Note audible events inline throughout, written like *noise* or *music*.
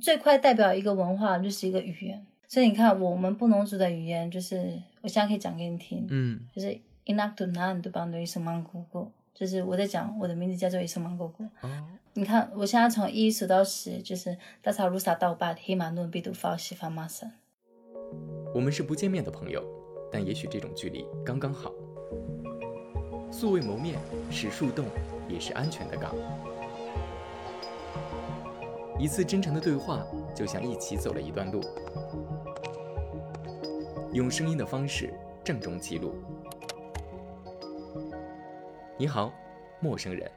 最快代表一个文化就是一个语言。所以你看，我们布农族的语言就是，我现在可以讲给你听，嗯就是 inak tu nan tu bang do isomang gugu，就是我在讲我的名字叫做。哦，你看，我现在从一数到十，就是大草鲁萨到八，黑马努比杜发西发马森。我们是不见面的朋友，但也许这种距离刚刚好。素未谋面，是树洞，也是安全的港。一次真诚的对话，就像一起走了一段路。用声音的方式郑重记录。你好，陌生人。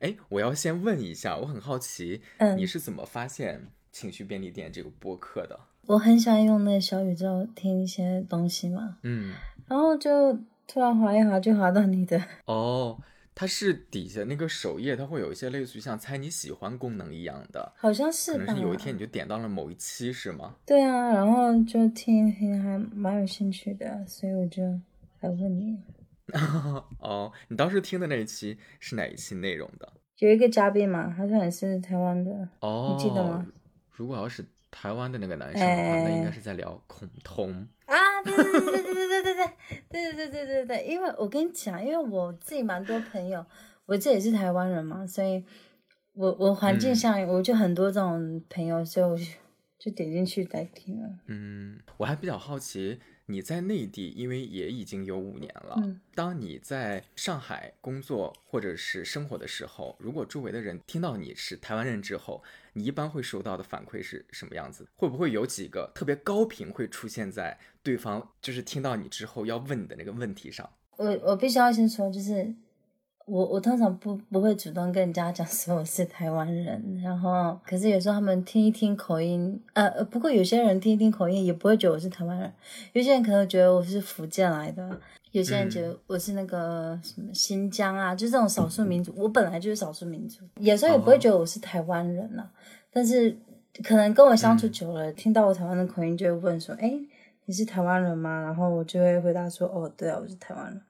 哎，我要先问一下，我很好奇，嗯你是怎么发现情绪便利店这个播客的？我很喜欢用那小宇宙听一些东西嘛，嗯，然后就突然滑一滑就滑到你的，哦，它是底下那个首页，它会有一些类似于像猜你喜欢功能一样的，好像是吧？可能是有一天你就点到了某一期，是吗？对啊，然后就听一听，还蛮有兴趣的，所以我就来问你。*laughs* 哦，你当时听的那一期是哪一期内容的？有一个嘉宾嘛，好像也是台湾的，哦，你记得吗？如果要是台湾的那个男生的话，哎那应该是在聊恐同。啊，对对对对对对对对对对对对对对，因为我跟你讲，因为我自己蛮多朋友，我自己也是台湾人嘛，所以我我环境嗯下我就很多这种朋友，所以我就就点进去来听了。嗯，我还比较好奇，你在内地，因为也已经有五年了。嗯当你在上海工作或者是生活的时候，如果周围的人听到你是台湾人之后，你一般会收到的反馈是什么样子？会不会有几个特别高频会出现在对方就是听到你之后要问你的那个问题上？我我必须要先说，就是我我通常不不会主动跟人家讲说我是台湾人，然后可是有时候他们听一听口音，呃，呃不过有些人听一听口音也不会觉得我是台湾人，有些人可能觉得我是福建来的，有些人觉得我是那个什么新疆啊，就这种少数民族，我本来就是少数民族，有时候也不会觉得我是台湾人啊，但是可能跟我相处久了，听到我台湾的口音就会问说，哎。你是台湾人吗？然后我就会回答说，哦，对啊，我是台湾人。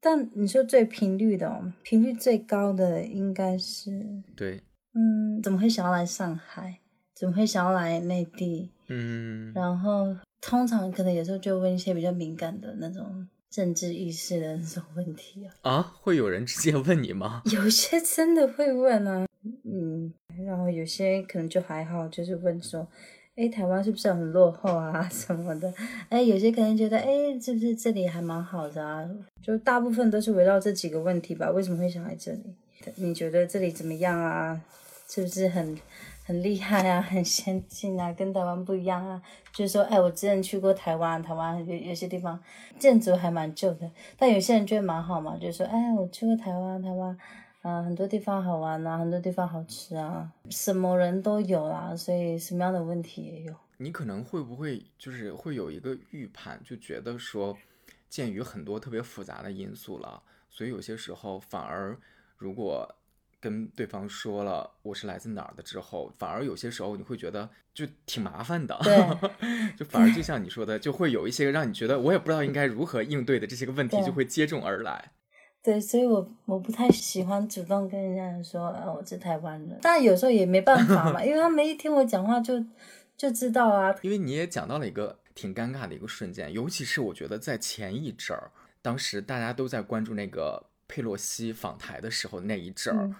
但你说最频率的、哦，频率最高的应该是，对，嗯，怎么会想要来上海？怎么会想要来内地？嗯，然后通常可能有时候就问一些比较敏感的那种政治意识的那种问题啊，啊，会有人直接问你吗？*laughs* 有些真的会问啊，嗯，然后有些可能就还好，就是问说，哎，台湾是不是很落后啊 *laughs* 什么的？哎，有些可能觉得，哎，是不是这里还蛮好的啊？就大部分都是围绕这几个问题吧。为什么会想来这里？你觉得这里怎么样啊？是不是很很厉害啊？*laughs* 很先进啊？跟台湾不一样啊？就是说，哎，我之前去过台湾，台湾有有些地方建筑还蛮旧的，但有些人觉得蛮好嘛，就是说，哎，我去过台湾，台湾。啊，很多地方好玩啊，很多地方好吃啊，什么人都有啦，所以什么样的问题也有。你可能会不会就是会有一个预判，就觉得说，鉴于很多特别复杂的因素了，所以有些时候反而如果跟对方说了我是来自哪儿的之后，反而有些时候你会觉得就挺麻烦的，对 *laughs* 就反而就像你说的，就会有一些让你觉得我也不知道应该如何应对的这些个问题就会接踵而来。对，所以我我不太喜欢主动跟人家说，啊，我是台湾人。但有时候也没办法嘛，*laughs* 因为他们一听我讲话就就知道啊。因为你也讲到了一个挺尴尬的一个瞬间，尤其是我觉得在前一阵儿，当时大家都在关注那个佩洛西访台的时候那一阵儿，嗯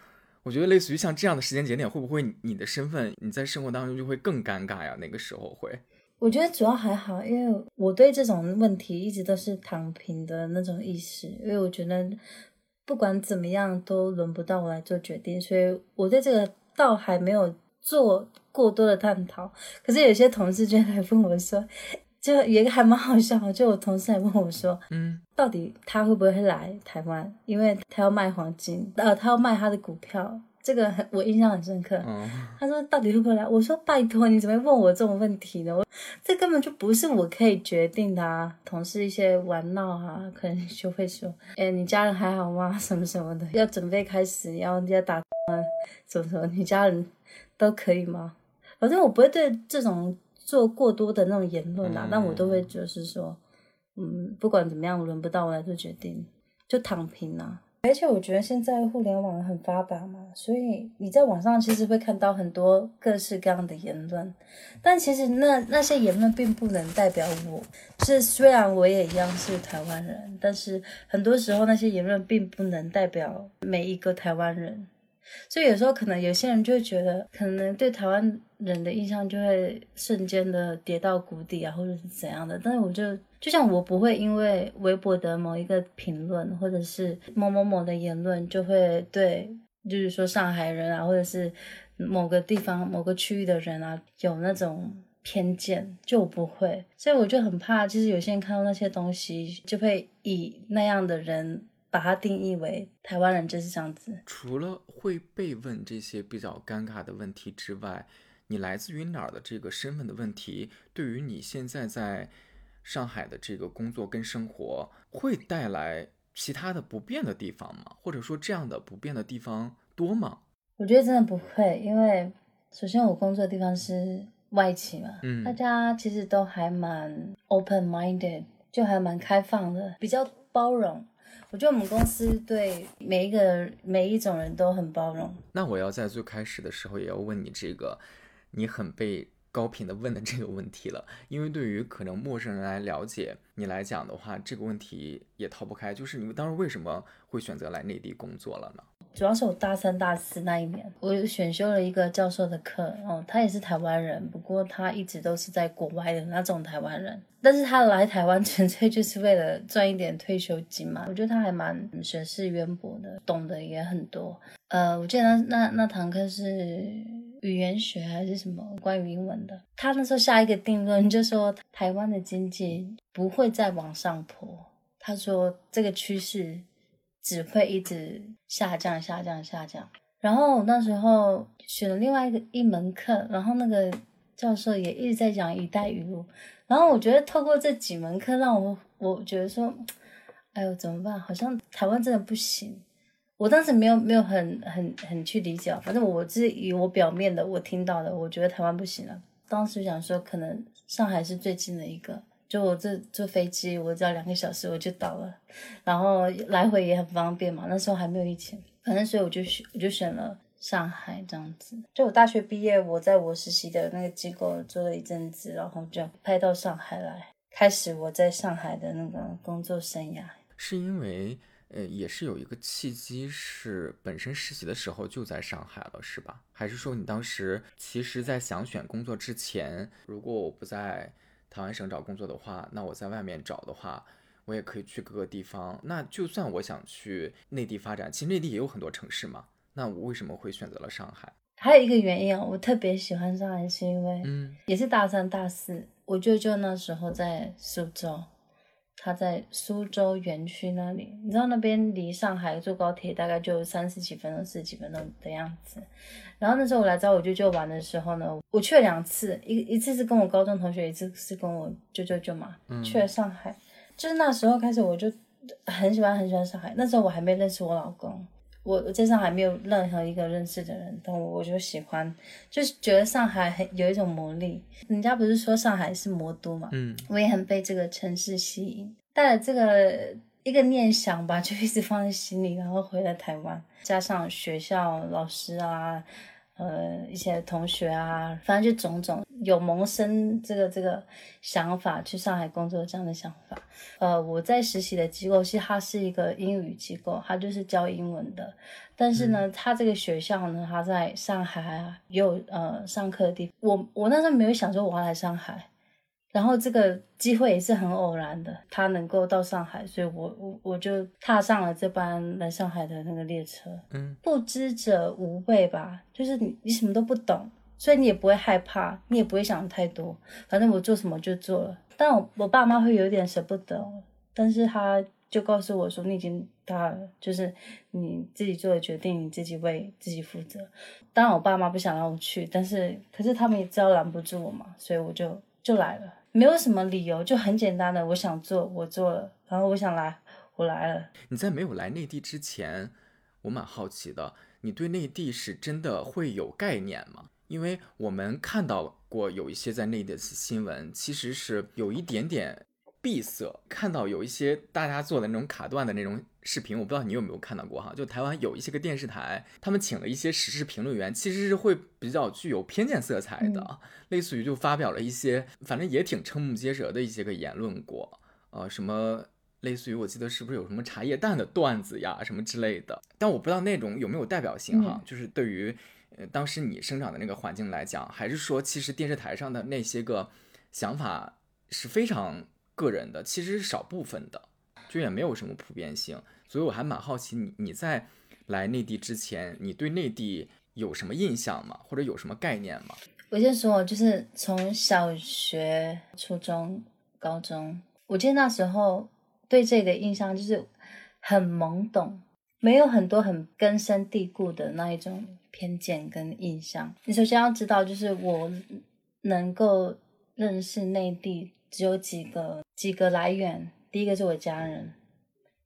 我觉得类似于像这样的时间节点，会不会你的身份你在生活当中就会更尴尬呀？那个时候会，我觉得主要还好，因为我对这种问题一直都是躺平的那种意识，因为我觉得不管怎么样都轮不到我来做决定，所以我对这个倒还没有做过多的探讨。可是有些同事就来问我说，就有一个还蛮好笑，就我同事来问我说，嗯，到底他会不会来台湾？因为他要卖黄金，呃，他要卖他的股票，这个很我印象很深刻。嗯，他说到底会不会来？我说拜托，你怎么会问我这种问题呢？我这根本就不是我可以决定的啊！同事一些玩闹啊，可能就会说，哎，你家人还好吗？*laughs* 什么什么的，要准备开始，要要打啊，什么什么，你家人都可以吗？反正我不会对这种做过多的那种言论啊，嗯但我都会就是说，嗯，不管怎么样，轮不到我来做决定，就躺平啊。而且我觉得现在互联网很发达嘛，所以你在网上其实会看到很多各式各样的言论，但其实那那些言论并不能代表我。是虽然我也一样是台湾人，但是很多时候那些言论并不能代表每一个台湾人。所以有时候可能有些人就会觉得，可能对台湾人的印象就会瞬间的跌到谷底啊，或者是怎样的。但是我就就像我不会因为微博的某一个评论，或者是某某某的言论，就会对，就是说上海人啊，或者是某个地方某个区域的人啊，有那种偏见，就不会。所以我就很怕，其实有些人看到那些东西，就会以那样的人。把它定义为台湾人就是这样子。除了会被问这些比较尴尬的问题之外，你来自于哪儿的这个身份的问题，对于你现在在上海的这个工作跟生活，会带来其他的不便的地方吗？或者说这样的不便的地方多吗？我觉得真的不会，因为首先我工作的地方是外企嘛，嗯，大家其实都还蛮 open minded，就还蛮开放的，比较包容。我觉得我们公司对每一个每一种人都很包容。那我要在最开始的时候也要问你这个，你很被高频的问的这个问题了，因为对于可能陌生人来了解你来讲的话，这个问题也逃不开，就是你们当时为什么会选择来内地工作了呢？主要是我大三、大四那一年，我选修了一个教授的课，哦，他也是台湾人，不过他一直都是在国外的那种台湾人，但是他来台湾 *laughs* 纯粹就是为了赚一点退休金嘛。我觉得他还蛮学识渊博的，懂得也很多。呃，我记得那那那堂课是语言学还是什么关于英文的，他那时候下一个定论就说台湾的经济不会再往上坡，他说这个趋势。只会一直下降、下降、下降。然后那时候选了另外一个一门课，然后那个教授也一直在讲“一带一路”。然后我觉得透过这几门课，让我我觉得说，哎呦怎么办？好像台湾真的不行。我当时没有没有很很很去理解，反正我是以我表面的我听到的，我觉得台湾不行了。当时想说，可能上海是最近的一个。就我这坐飞机，我只要两个小时我就到了，然后来回也很方便嘛。那时候还没有疫情，反正所以我就选我就选了上海这样子。就我大学毕业，我在我实习的那个机构做了一阵子，然后就派到上海来，开始我在上海的那个工作生涯。是因为呃，也是有一个契机，是本身实习的时候就在上海了，是吧？还是说你当时其实，在想选工作之前，如果我不在。台湾省找工作的话，那我在外面找的话，我也可以去各个地方。那就算我想去内地发展，其实内地也有很多城市嘛。那我为什么会选择了上海？还有一个原因啊，我特别喜欢上海，是因为，嗯，也是大三大四，我舅舅那时候在苏州。他在苏州园区那里，你知道那边离上海坐高铁大概就三十几分钟、四十几分钟的样子。然后那时候我来找我舅舅玩的时候呢，我去了两次，一一次是跟我高中同学，一次是跟我舅舅舅妈去了上海。就是那时候开始，我就很喜欢很喜欢上海。那时候我还没认识我老公。我我在上海没有任何一个认识的人，但我我就喜欢，就是觉得上海很有一种魔力。人家不是说上海是魔都嘛，嗯，我也很被这个城市吸引，带了这个一个念想吧，*laughs* 就一直放在心里，然后回了台湾，加上学校老师啊。呃，一些同学啊，反正就种种有萌生这个这个想法去上海工作这样的想法。呃，我在实习的机构，其实它是一个英语机构，它就是教英文的。但是呢，它这个学校呢，它在上海啊，也有呃上课的地方。我我那时候没有想说我要来上海。然后这个机会也是很偶然的，他能够到上海，所以我我我就踏上了这班来上海的那个列车。嗯，不知者无畏吧，就是你你什么都不懂，所以你也不会害怕，你也不会想太多，反正我做什么就做了。但我我爸妈会有点舍不得，但是他就告诉我说，你已经大了，就是你自己做的决定，你自己为自己负责。当然我爸妈不想让我去，但是可是他们也知道拦不住我嘛，所以我就就来了。没有什么理由，就很简单的，我想做，我做了，然后我想来，我来了。你在没有来内地之前，我蛮好奇的，你对内地是真的会有概念吗？因为我们看到过有一些在内地的新闻，其实是有一点点闭塞，看到有一些大家做的那种卡段的那种视频，我不知道你有没有看到过哈，就台湾有一些个电视台，他们请了一些时事评论员，其实是会比较具有偏见色彩的，类似于就发表了一些，反正也挺瞠目结舌的一些个言论过，呃，什么类似于我记得是不是有什么茶叶蛋的段子呀，什么之类的，但我不知道那种有没有代表性哈，就是对于呃当时你生长的那个环境来讲，还是说其实电视台上的那些个想法是非常个人的，其实是少部分的。就也没有什么普遍性，所以我还蛮好奇你你在来内地之前，你对内地有什么印象吗？或者有什么概念吗？我先说，就是从小学、初中、高中，我记得那时候对这里的印象就是很懵懂，没有很多很根深蒂固的那一种偏见跟印象。你首先要知道，就是我能够认识内地只有几个几个来源。第一个是我家人，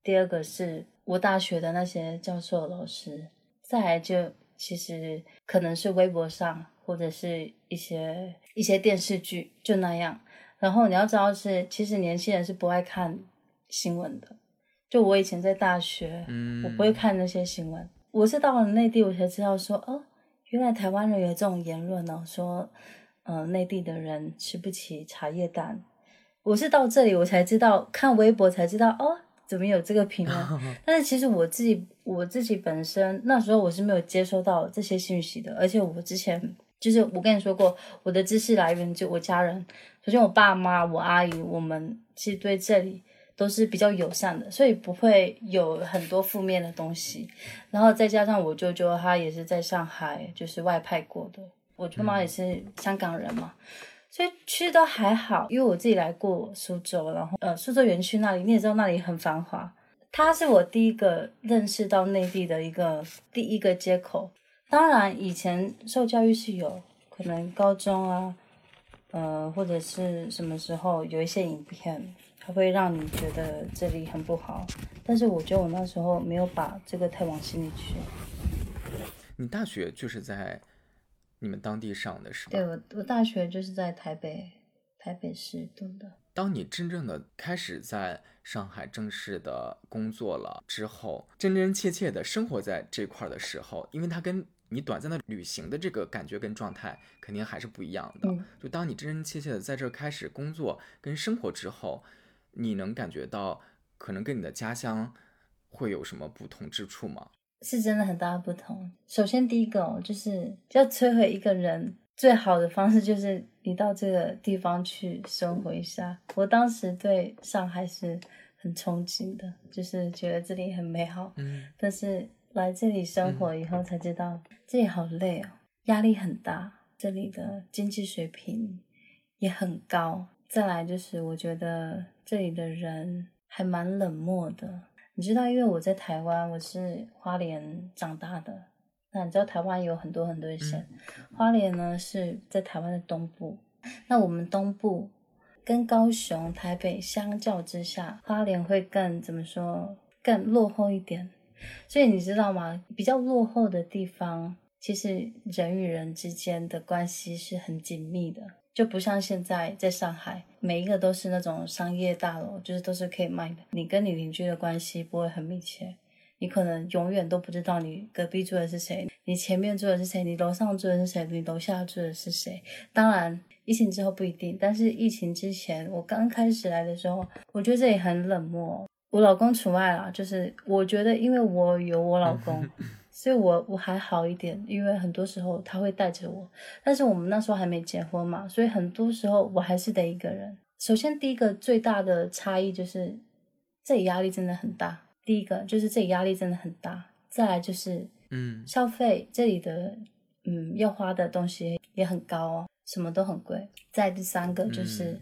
第二个是我大学的那些教授老师，再来就其实可能是微博上或者是一些一些电视剧就那样。然后你要知道是，其实年轻人是不爱看新闻的。就我以前在大学，我不会看那些新闻。我是到了内地，我才知道说，哦，原来台湾人有这种言论呢，说，呃，内地的人吃不起茶叶蛋。我是到这里我才知道，看微博才知道哦，怎么有这个评论？*laughs* 但是其实我自己我自己本身那时候我是没有接收到这些信息的，而且我之前就是我跟你说过，我的知识来源就我家人，首先我爸妈、我阿姨，我们其实对这里都是比较友善的，所以不会有很多负面的东西。然后再加上我舅舅他也是在上海就是外派过的，我舅妈也是香港人嘛。所以其实都还好，因为我自己来过苏州，然后呃，苏州园区那里你也知道，那里很繁华。它是我第一个认识到内地的一个第一个接口。当然，以前受教育是有可能高中啊，呃，或者是什么时候有一些影片，它会让你觉得这里很不好。但是我觉得我那时候没有把这个太往心里去。你大学就是在？你们当地上的是吧？对，我我大学就是在台北，台北市读的。当你真正的开始在上海正式的工作了之后，真真切切的生活在这块的时候，因为它跟你短暂的旅行的这个感觉跟状态肯定还是不一样的。就当你真真切切的在这开始工作跟生活之后，你能感觉到可能跟你的家乡会有什么不同之处吗？是真的很大的不同。首先，第一个哦，就是要摧毁一个人最好的方式，就是你到这个地方去生活一下。我当时对上海是很憧憬的，就是觉得这里很美好。嗯。但是来这里生活以后才知道，这里好累哦，压力很大，这里的经济水平也很高。再来就是，我觉得这里的人还蛮冷漠的。你知道，因为我在台湾，我是花莲长大的。那你知道台湾有很多很多的省，花莲呢是在台湾的东部。那我们东部跟高雄、台北相较之下，花莲会更怎么说？更落后一点。所以你知道吗？比较落后的地方，其实人与人之间的关系是很紧密的。就不像现在在上海，每一个都是那种商业大楼，就是都是可以卖的。你跟你邻居的关系不会很密切，你可能永远都不知道你隔壁住的是谁，你前面住的是谁，你楼上住的是谁，你楼下住的是谁。当然，疫情之后不一定，但是疫情之前，我刚开始来的时候，我觉得这里很冷漠。我老公除外啦，就是我觉得，因为我有我老公。*laughs* 所以，我我还好一点，因为很多时候他会带着我。但是我们那时候还没结婚嘛，所以很多时候我还是得一个人。首先，第一个最大的差异就是这里压力真的很大。第一个就是这里压力真的很大。再来就是，嗯，消费这里的，嗯，要花的东西也很高哦，什么都很贵。再第三个就是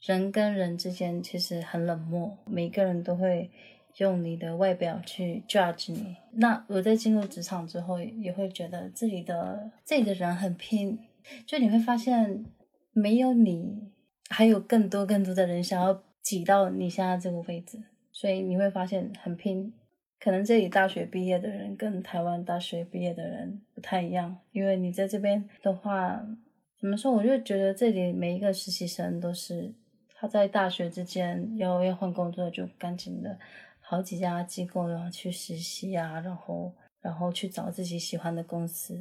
人跟人之间其实很冷漠，每个人都会。用你的外表去 judge 你，那我在进入职场之后，也会觉得这里的这里的人很拼，就你会发现没有你，还有更多更多的人想要挤到你现在这个位置，所以你会发现很拼。可能这里大学毕业的人跟台湾大学毕业的人不太一样，因为你在这边的话，怎么说？我就觉得这里每一个实习生都是他在大学之间要要换工作就赶紧的。好几家机构然后去实习啊，然后然后去找自己喜欢的公司，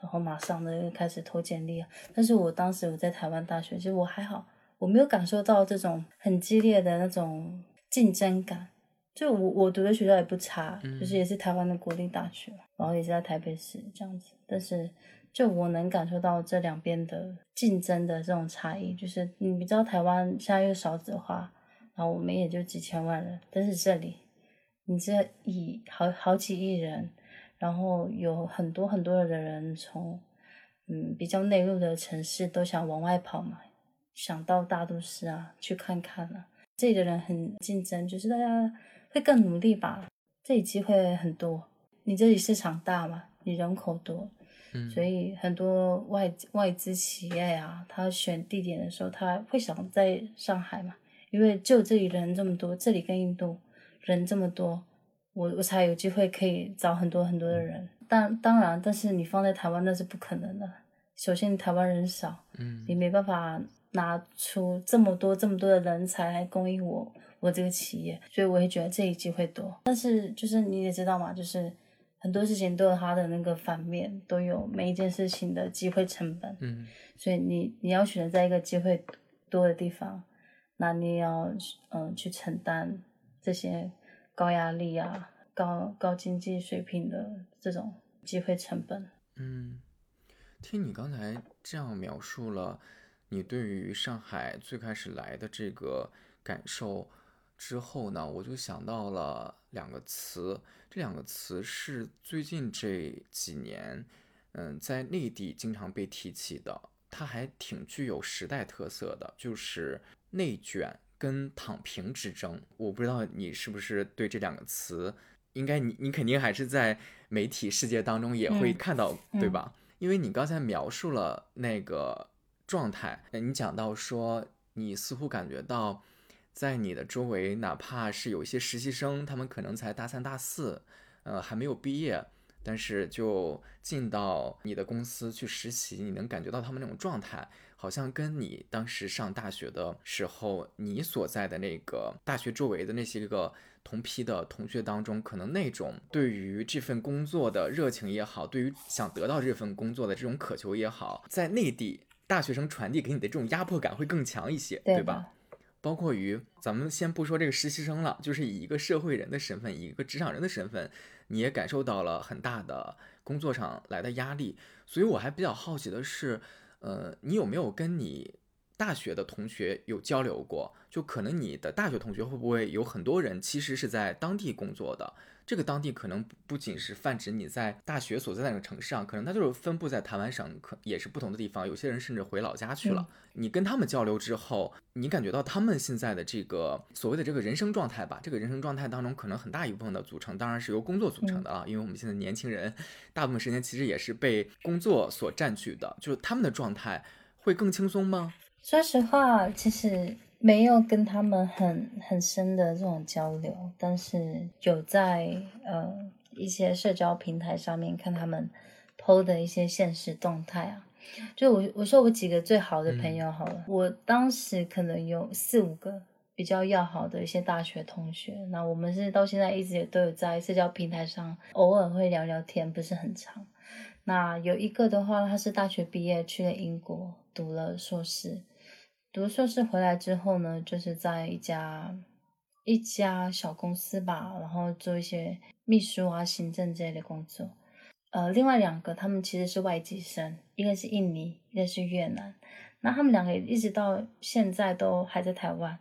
然后马上的开始投简历啊。但是我当时我在台湾大学，其实我还好，我没有感受到这种很激烈的那种竞争感。就我我读的学校也不差，就是也是台湾的国立大学，然后也是在台北市这样子。但是就我能感受到这两边的竞争的这种差异，就是你知道台湾现在又少子化，然后我们也就几千万人，但是这里你这以好好几亿人，然后有很多很多的人从嗯比较内陆的城市都想往外跑嘛，想到大都市啊去看看啊，这里的人很竞争，就是大家。会更努力吧，这里机会很多。你这里市场大嘛，你人口多，嗯，所以很多外外资企业啊，他选地点的时候，他会想在上海嘛，因为就这里人这么多，这里跟印度人这么多，我我才有机会可以找很多很多的人。但当然，但是你放在台湾那是不可能的。首先，台湾人少，嗯，你没办法拿出这么多这么多的人才来供应我。我这个企业，所以我也觉得这一机会多，但是就是你也知道嘛，就是很多事情都有它的那个反面，都有每一件事情的机会成本。嗯，所以你你要选择在一个机会多的地方，那你也要嗯去承担这些高压力啊、高高经济水平的这种机会成本。嗯，听你刚才这样描述了你对于上海最开始来的这个感受。之后呢，我就想到了两个词，这两个词是最近这几年，嗯，在内地经常被提起的，它还挺具有时代特色的，就是内卷跟躺平之争。我不知道你是不是对这两个词，应该你你肯定还是在媒体世界当中也会看到，对吧？因为你刚才描述了那个状态，你讲到说你似乎感觉到。在你的周围，哪怕是有一些实习生，他们可能才大三、大四，呃，还没有毕业，但是就进到你的公司去实习，你能感觉到他们那种状态，好像跟你当时上大学的时候，你所在的那个大学周围的那些个同批的同学当中，可能那种对于这份工作的热情也好，对于想得到这份工作的这种渴求也好，在内地大学生传递给你的这种压迫感会更强一些，对吧？包括于咱们先不说这个实习生了，就是以一个社会人的身份，以一个职场人的身份，你也感受到了很大的工作上来的压力。所以我还比较好奇的是，呃，你有没有跟你大学的同学有交流过？就可能你的大学同学会不会有很多人其实是在当地工作的？这个当地可能不仅是泛指你在大学所在那个城市啊，可能它就是分布在台湾省，可也是不同的地方。有些人甚至回老家去了。你跟他们交流之后，你感觉到他们现在的这个所谓的这个人生状态吧？这个人生状态当中，可能很大一部分的组成当然是由工作组成的了。因为我们现在年轻人大部分时间其实也是被工作所占据的。就是他们的状态会更轻松吗？说实话，其实。没有跟他们很很深的这种交流，但是有在呃一些社交平台上面看他们 PO 的一些现实动态啊。就我我说我几个最好的朋友好了，我当时可能有四五个比较要好的一些大学同学，那我们是到现在一直也都有在社交平台上偶尔会聊聊天，不是很长。那有一个的话，他是大学毕业去了英国读了硕士。读硕士回来之后呢，就是在一家一家小公司吧，然后做一些秘书啊、行政之类的工作。呃，另外两个他们其实是外籍生，一个是印尼，一个是越南。那他们两个一直到现在都还在台湾。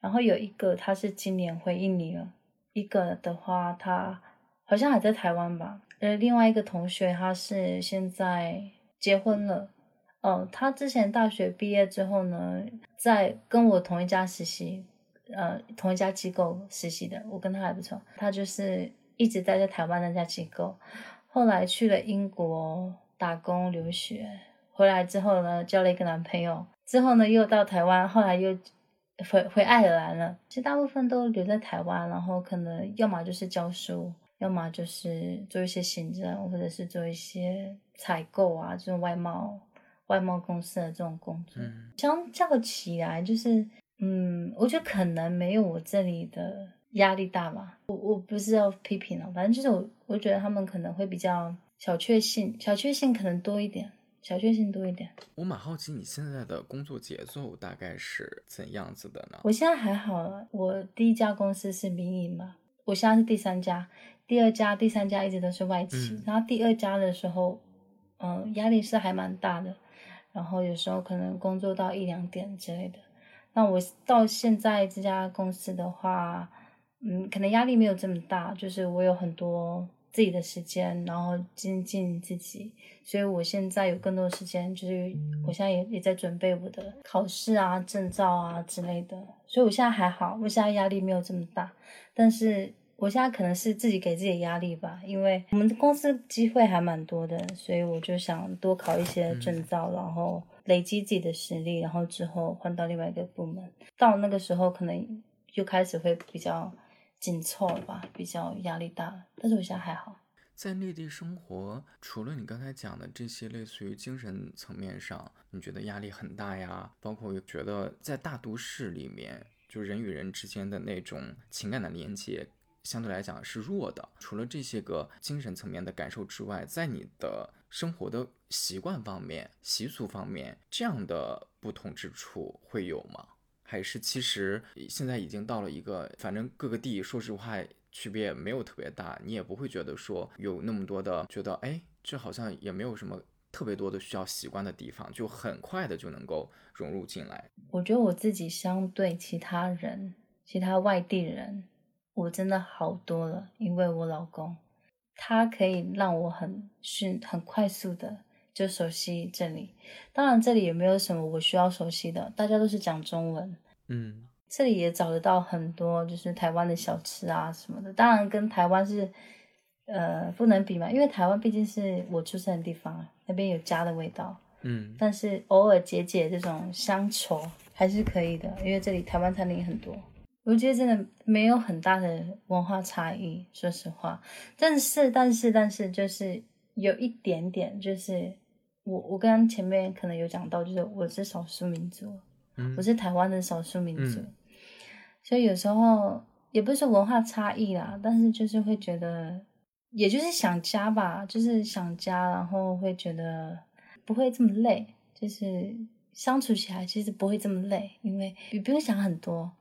然后有一个他是今年回印尼了，一个的话他好像还在台湾吧。呃，另外一个同学他是现在结婚了。哦，他之前大学毕业之后呢，在跟我同一家实习，呃，同一家机构实习的，我跟他还不错。他就是一直待在台湾那家机构，后来去了英国打工留学，回来之后呢，交了一个男朋友，之后呢又到台湾，后来又回回爱尔兰了。其实大部分都留在台湾，然后可能要么就是教书，要么就是做一些行政，或者是做一些采购啊这种外贸。外贸公司的这种工作，相较起来，就是，嗯，我觉得可能没有我这里的压力大吧。我我不是要批评了，反正就是我我觉得他们可能会比较小确幸，小确幸可能多一点，小确幸多一点。我蛮好奇你现在的工作节奏大概是怎样子的呢？我现在还好了，我第一家公司是民营嘛，我现在是第三家，第二家、第三家一直都是外企，嗯然后第二家的时候，嗯、压力是还蛮大的，然后有时候可能工作到一两点之类的。那我到现在这家公司的话，嗯，可能压力没有这么大，就是我有很多自己的时间，然后精进自己，所以我现在有更多时间，就是我现在也也在准备我的考试啊、证照啊之类的，所以我现在还好，我现在压力没有这么大，但是我现在可能是自己给自己的压力吧，因为我们的公司机会还蛮多的，所以我就想多考一些证照，然后累积自己的实力，然后之后换到另外一个部门，到那个时候可能又开始会比较紧凑了吧，比较压力大，但是我现在还好。在内地生活，除了你刚才讲的这些类似于精神层面上，你觉得压力很大呀？包括觉得在大都市里面，就人与人之间的那种情感的连接，相对来讲是弱的。除了这些个精神层面的感受之外，在你的生活的习惯方面、习俗方面，这样的不同之处会有吗？还是其实现在已经到了一个，反正各个地说实话区别也没有特别大，你也不会觉得说有那么多的觉得，哎，这好像也没有什么特别多的需要习惯的地方，就很快的就能够融入进来。我觉得我自己相对其他人、其他外地人，我真的好多了，因为我老公他可以让我很迅、很快速的就熟悉这里。当然，这里也没有什么我需要熟悉的，大家都是讲中文。嗯这里也找得到很多就是台湾的小吃啊什么的，当然跟台湾是呃不能比嘛，因为台湾毕竟是我出生的地方，那边有家的味道。嗯但是偶尔解解这种乡愁还是可以的，因为这里台湾餐厅很多。我觉得真的没有很大的文化差异，说实话。但是，但是，但是，就是有一点点，就是我我刚刚前面可能有讲到，就是我是少数民族，嗯。我是台湾的少数民族，嗯。所以有时候也不是说文化差异啦，但是就是会觉得，也就是想家吧，就是想家，然后会觉得不会这么累，就是相处起来其实不会这么累，因为你不用想很多，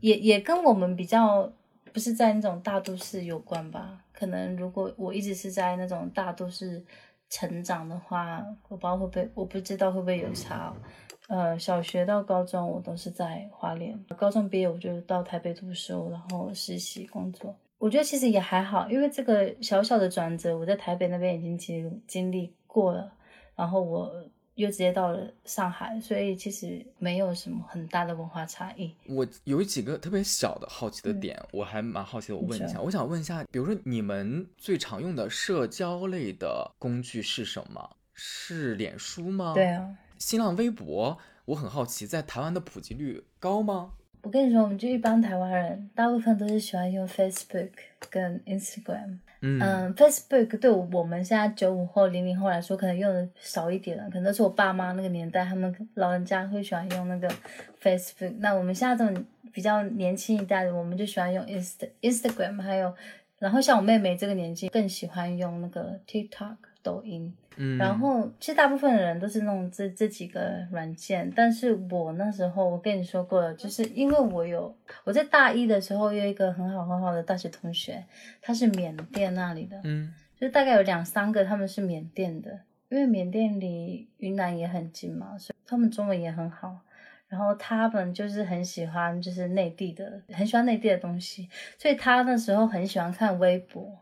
也也跟我们比较不是在那种大都市有关吧。可能如果我一直是在那种大都市成长的话，我不知道会不会，我不知道会不会有差、呃，小学到高中我都是在花莲，高中毕业我就到台北读书，然后实习工作。我觉得其实也还好，因为这个小小的转折，我在台北那边已经经经历过了，然后我又直接到了上海，所以其实没有什么很大的文化差异。我有几个特别小的好奇的嗯点，我还蛮好奇的，我问一下，我想问一下，比如说你们最常用的社交类的工具是什么？是脸书吗？对啊，新浪微博，我很好奇，在台湾的普及率高吗？我跟你说，我们就一般台湾人，大部分都是喜欢用 Facebook 跟 Instagram。嗯，Facebook 对我们现在九五后、零零后来说，可能用的少一点了，可能都是我爸妈那个年代，他们老人家会喜欢用那个 Facebook。那我们现在这种比较年轻一代的，我们就喜欢用 Inst Instagram，还有，然后像我妹妹这个年纪更喜欢用那个 TikTok、抖音。嗯，然后其实大部分的人都是弄这这几个软件，但是我那时候我跟你说过了，就是因为我有我在大一的时候有一个很好很好的大学同学，他是缅甸那里的，嗯。就是大概有两三个他们是缅甸的，因为缅甸离云南也很近嘛，所以他们中文也很好。然后他们就是很喜欢，就是内地的，很喜欢内地的东西，所以他那时候很喜欢看微博，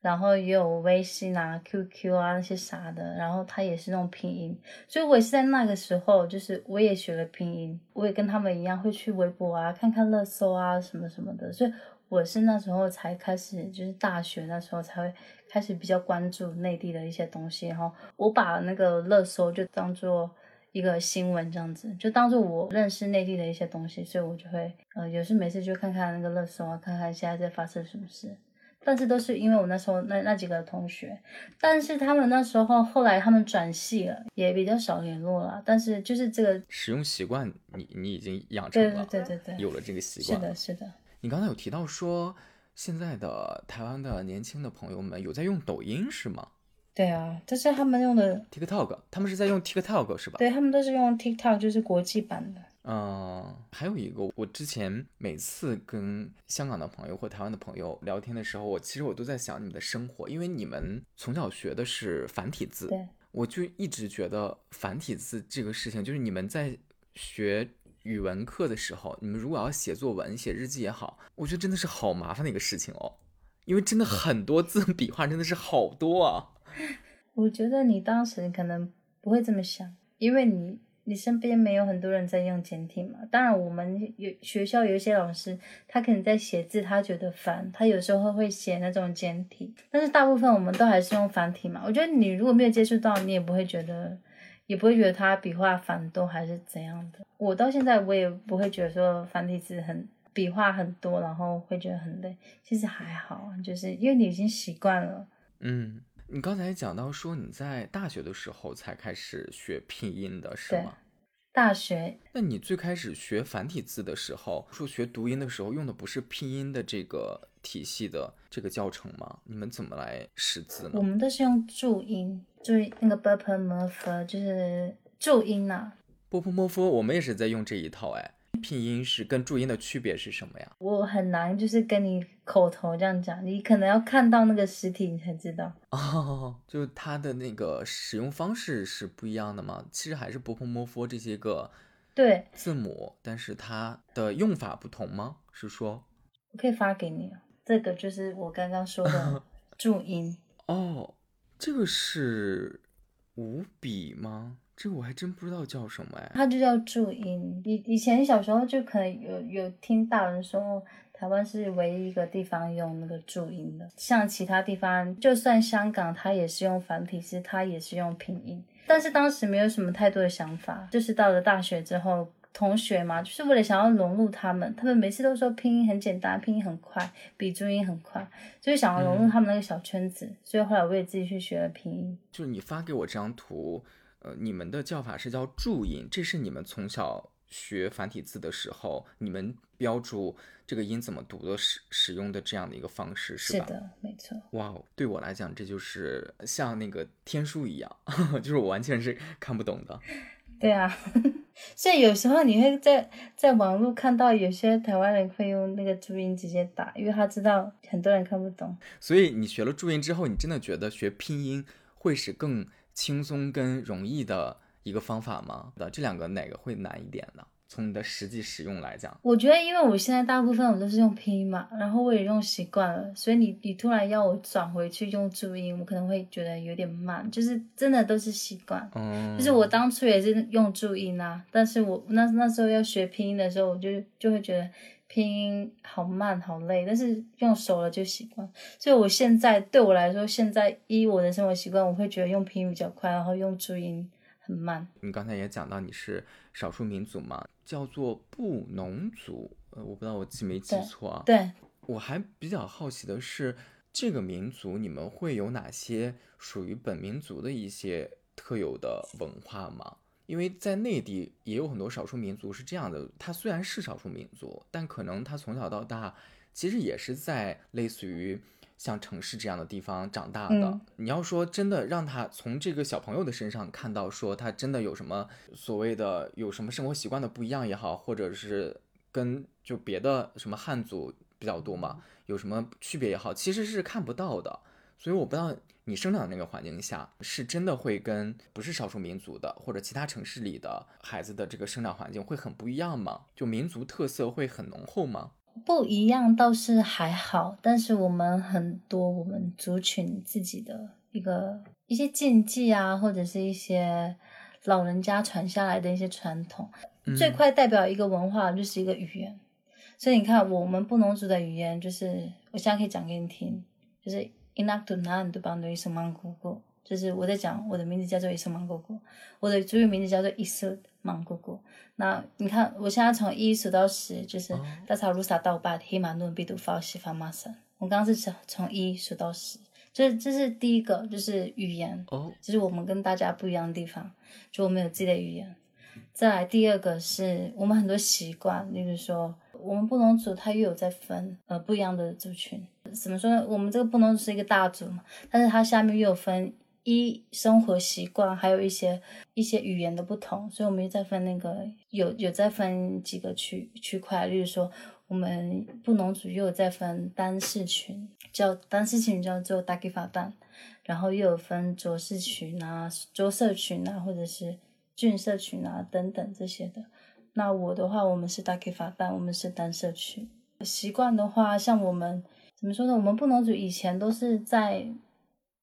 然后也有微信啊、QQ 啊那些啥的，然后他也是那种拼音，所以我也是在那个时候，就是我也学了拼音，我也跟他们一样会去微博啊看看热搜啊什么什么的，所以我是那时候才开始，就是大学那时候才会开始比较关注内地的一些东西，然后我把那个热搜就当做一个新闻这样子，就当做我认识内地的一些东西，所以我就会呃有事没事就看看那个热搜啊，看看现在在发生什么事。但是都是因为我那时候那那几个同学，但是他们那时候后来他们转系了，也比较少联络了。但是就是这个，使用习惯你你已经养成了，对对对对，有了这个习惯是的，。是的，你刚才有提到说，现在的台湾的年轻的朋友们有在用抖音是吗对啊，但是他们用的，？TikTok，他们是在用 TikTok 是吧？对他们都是用 TikTok，就是国际版的。嗯，还有一个，我之前每次跟香港的朋友或台湾的朋友聊天的时候，我其实我都在想你们的生活，因为你们从小学的是繁体字，对，我就一直觉得繁体字这个事情，就是你们在学语文课的时候，你们如果要写作文、写日记也好，我觉得真的是好麻烦的一个事情哦，因为真的很多字笔画真的是好多啊。我觉得你当时可能不会这么想，因为你你身边没有很多人在用简体嘛。当然，我们有学校有一些老师，他可能在写字，他觉得烦，他有时候会写那种简体，但是大部分我们都还是用繁体嘛。我觉得你如果没有接触到，你也不会觉得，也不会觉得它笔画繁多还是怎样的。我到现在我也不会觉得说繁体字很笔画很多，然后会觉得很累。其实还好，就是因为你已经习惯了。嗯，你刚才讲到说你在大学的时候才开始学拼音的是对吗？大学那你最开始学繁体字的时候，说学读音的时候用的不是拼音的这个体系的这个教程吗？你们怎么来识字呢？我们都是用注音，注音那个 b p m f 就是注音呐、波波摩佛，我们也是在用这一套哎。拼音是跟注音的区别是什么呀？我很难就是跟你口头这样讲，你可能要看到那个实体你才知道。哦，就它的那个使用方式是不一样的吗？其实还是波波摩佛这些个对，字母，但是它的用法不同吗？是说我可以发给你，这个就是我刚刚说的 *laughs* 注音。哦，这个是五笔吗？这我还真不知道叫什么哎。它就叫注音。以以前小时候就可能有有听大人说，台湾是唯一一个地方用那个注音的，像其他地方，就算香港，它也是用繁体字，它也是用拼音。但是当时没有什么太多的想法，就是到了大学之后，同学嘛，就是为了想要融入他们，他们每次都说拼音很简单，拼音很快，比注音很快，就是想要融入他们那个小圈子。所以后来我也自己去学了拼音。就是你发给我这张图，呃，你们的叫法是叫注音，这是你们从小学繁体字的时候，你们标注这个音怎么读的使使用的这样的一个方式，是吧？是的，没错。哇哦，对我来讲，这就是像那个天书一样，*laughs* 就是我完全是看不懂的。*laughs* 对啊，*laughs* 所以有时候你会在在网络看到有些台湾人会用那个注音直接打，因为他知道很多人看不懂。所以你学了注音之后，你真的觉得学拼音会使更轻松跟容易的一个方法吗？的这两个哪个会难一点呢？从你的实际使用来讲，我觉得，因为我现在大部分我都是用拼音嘛，然后我也用习惯了，所以你你突然要我转回去用注音，我可能会觉得有点慢，就是真的都是习惯。嗯，就是我当初也是用注音啊，但是我那那时候要学拼音的时候，我就就会觉得拼音好慢好累，但是用熟了就习惯。所以我现在对我来说，现在依我的生活习惯，我会觉得用拼音比较快，然后用注音很慢。你刚才也讲到你是少数民族嘛，叫做布农族，呃，我不知道我记没记错啊。对，我还比较好奇的是，这个民族你们会有哪些属于本民族的一些特有的文化吗？因为在内地也有很多少数民族是这样的，他虽然是少数民族，但可能他从小到大其实也是在类似于像城市这样的地方长大的。嗯你要说真的让他从这个小朋友的身上看到说他真的有什么所谓的有什么生活习惯的不一样也好，或者是跟就别的什么汉族比较多嘛，有什么区别也好，其实是看不到的。所以我不知道你生长的那个环境下，是真的会跟不是少数民族的或者其他城市里的孩子的这个生长环境会很不一样吗？就民族特色会很浓厚吗？不一样倒是还好，但是我们很多我们族群自己的一个一些禁忌啊，或者是一些老人家传下来的一些传统，最快代表一个文化就是一个语言。所以你看，我们布农族的语言就是，我现在可以讲给你听，就是 Inak tu nan tu bang do isu mang gu gu，就是我在讲我的名字叫做 isu mang gu gu，我的主语名字叫做 isu mang gu gu。那你看，我现在从一数到十，就是哦大草卢萨到八，黑马努比杜发西法马森。我刚刚是从从一数到十，这这是第一个，就是语言，哦，这是我们跟大家不一样的地方，就我们有自己的语言。再来第二个是我们很多习惯，例如说我们布农族他又有在分呃不一样的族群，怎么说呢？我们这个布农族是一个大族嘛，但是它下面又有分一生活习惯，还有一些一些语言的不同，所以我们又在分那个有有在分几个区区块，例如说我们布农族又有在分单氏群，叫单氏群叫做达吉法丹，然后又有分卓氏群啊、卓社群啊，或者是郡社群啊等等这些的。那我的话，我们是 Daki 法办，我们是单社区。习惯的话，像我们怎么说呢？我们布农族以前都是在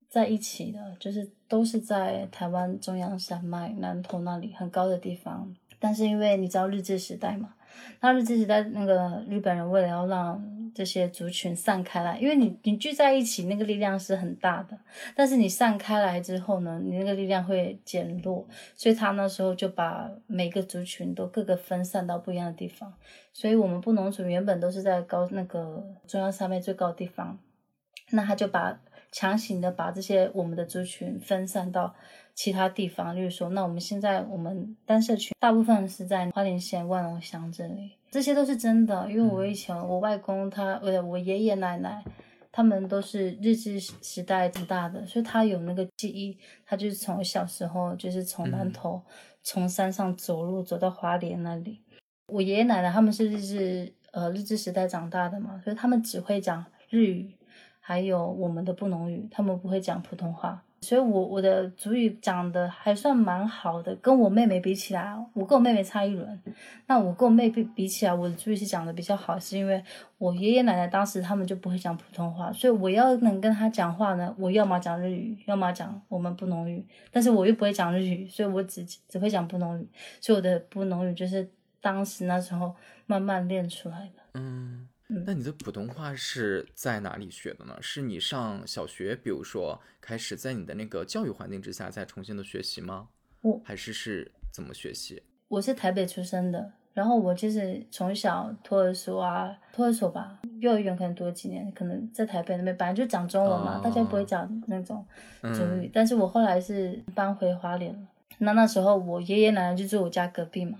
在一起的，就是都是在台湾中央山脉南投那里很高的地方。但是因为你知道日治时代嘛，那日治时代那个日本人为了要让这些族群散开来，因为你你聚在一起那个力量是很大的，但是你散开来之后呢，你那个力量会减弱，所以他那时候就把每个族群都各个分散到不一样的地方。所以我们布农族原本都是在高那个中央山脉最高的地方，那他就把强行的把这些我们的族群分散到。其他地方，例如说，那我们现在我们单社区大部分是在花莲县万隆乡这里，这些都是真的。因为我以前我外公他，呃，我爷爷奶奶他们都是日治时代长大的，所以他有那个记忆，他就是从小时候就是从南头从山上走路走到花莲那里。我爷爷奶奶他们是日治呃日治时代长大的嘛，所以他们只会讲日语，还有我们的布农语，他们不会讲普通话。所以，我我的主语讲的还算蛮好的，跟我妹妹比起来，我跟我妹妹差一轮。那我跟我妹比比起来，我的主语是讲的比较好，是因为我爷爷奶奶当时他们就不会讲普通话，所以我要能跟他讲话呢，我要么讲日语，要么讲我们布农语，但是我又不会讲日语，所以我只只会讲布农语，所以我的布农语就是当时那时候慢慢练出来的。嗯。那你的普通话是在哪里学的呢？是你上小学，比如说开始在你的那个教育环境之下再重新的学习吗？我还是是怎么学习？我是台北出生的，然后我就是从小托儿所啊，托儿所吧，幼儿园可能读了几年，可能在台北那边本来就讲中文嘛，大家不会讲那种主语，但是我后来是搬回花莲了。那那时候我爷爷奶奶就住我家隔壁嘛，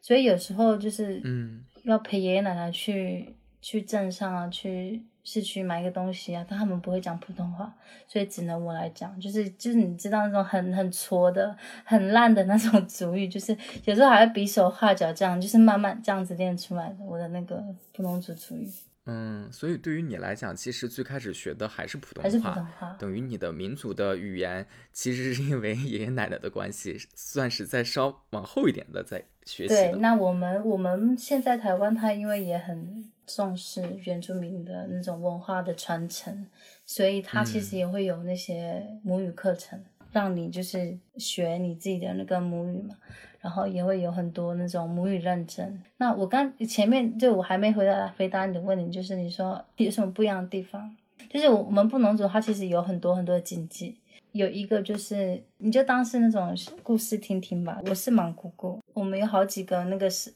所以有时候就是嗯，要陪爷爷奶奶去。去镇上啊，去市区买一个东西啊，但他们不会讲普通话，所以只能我来讲。就是就是你知道那种很很挫的、很烂的那种主语，就是有时候还会比手画脚这样，就是慢慢这样子练出来的。我的那个普通族主语。嗯，所以对于你来讲，其实最开始学的还是普通话，还是普通话，等于你的民族的语言，其实是因为 *laughs* 爷爷奶奶的关系，算是在稍往后一点的在学习。对，那我们我们现在台湾，它因为也很。重视原住民的那种文化的传承，所以他其实也会有那些母语课程，让你就是学你自己的那个母语嘛。然后也会有很多那种母语认证。那我刚前面就我还没回答回答你的问题，就是你说有什么不一样的地方？就是我们布农族它其实有很多很多的禁忌。有一个就是，你就当是那种故事听听吧。我是莽姑姑，我们有好几个那个是，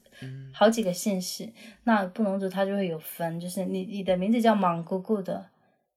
好几个姓氏。那布农族他就会有分，就是你你的名字叫莽姑姑的，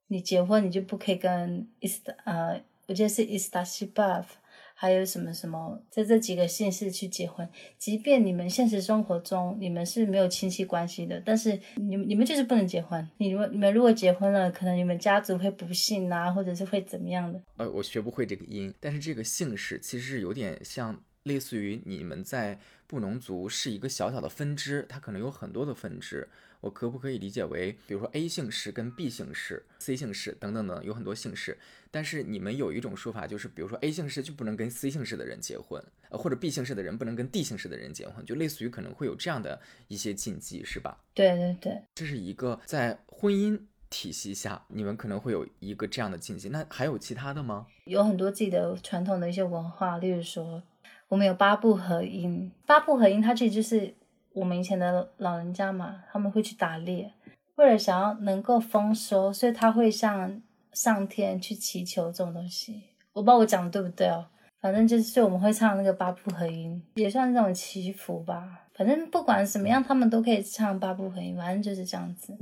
你结婚你就不可以跟伊斯呃，我记得是伊斯达西巴夫。还有什么什么，在这几个姓氏去结婚，即便你们现实生活中你们是没有亲戚关系的，但是你们你们就是不能结婚。你们你们如果结婚了，可能你们家族会不幸啊，或者是会怎么样的？呃，我学不会这个音，但是这个姓氏其实是有点像，类似于你们在布农族是一个小小的分支，它可能有很多的分支。我可不可以理解为，比如说 A 姓氏跟 B 姓氏、C 姓氏等等等，有很多姓氏。但是你们有一种说法，就是比如说 A 姓氏就不能跟 C 姓氏的人结婚，呃，或者 B 姓氏的人不能跟 D 姓氏的人结婚，就类似于可能会有这样的一些禁忌，是吧？对对对，这是一个在婚姻体系下，你们可能会有一个这样的禁忌。那还有其他的吗？有很多自己的传统的一些文化，例如说我们有八部合音，八部合音它其实就是。我们以前的老人家嘛，他们会去打猎，为了想要能够丰收，所以他会向上天去祈求这种东西。我不知道我讲的对不对哦，反正就是，我们会唱那个八部合音，也算是这种祈福吧。反正不管什么样，他们都可以唱八部合音，反正就是这样子。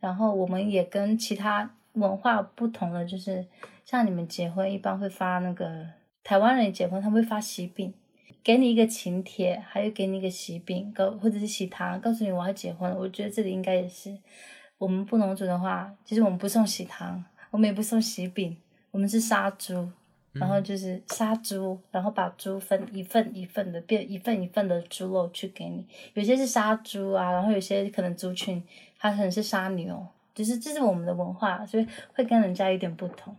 然后我们也跟其他文化不同的，就是像你们结婚一般会发那个台湾人结婚，他们会发喜饼。给你一个请帖，还有给你一个喜饼，告或者是喜糖，告诉你我要结婚了。我觉得这里应该也是，我们不农族的话，其实我们不送喜糖，我们也不送喜饼，我们是杀猪，然后就是杀猪，然后把猪分一份一份的变一份一份的猪肉去给你，有些是杀猪啊，然后有些可能族群它可能是杀牛，就是这是我们的文化，所以会跟人家有点不同。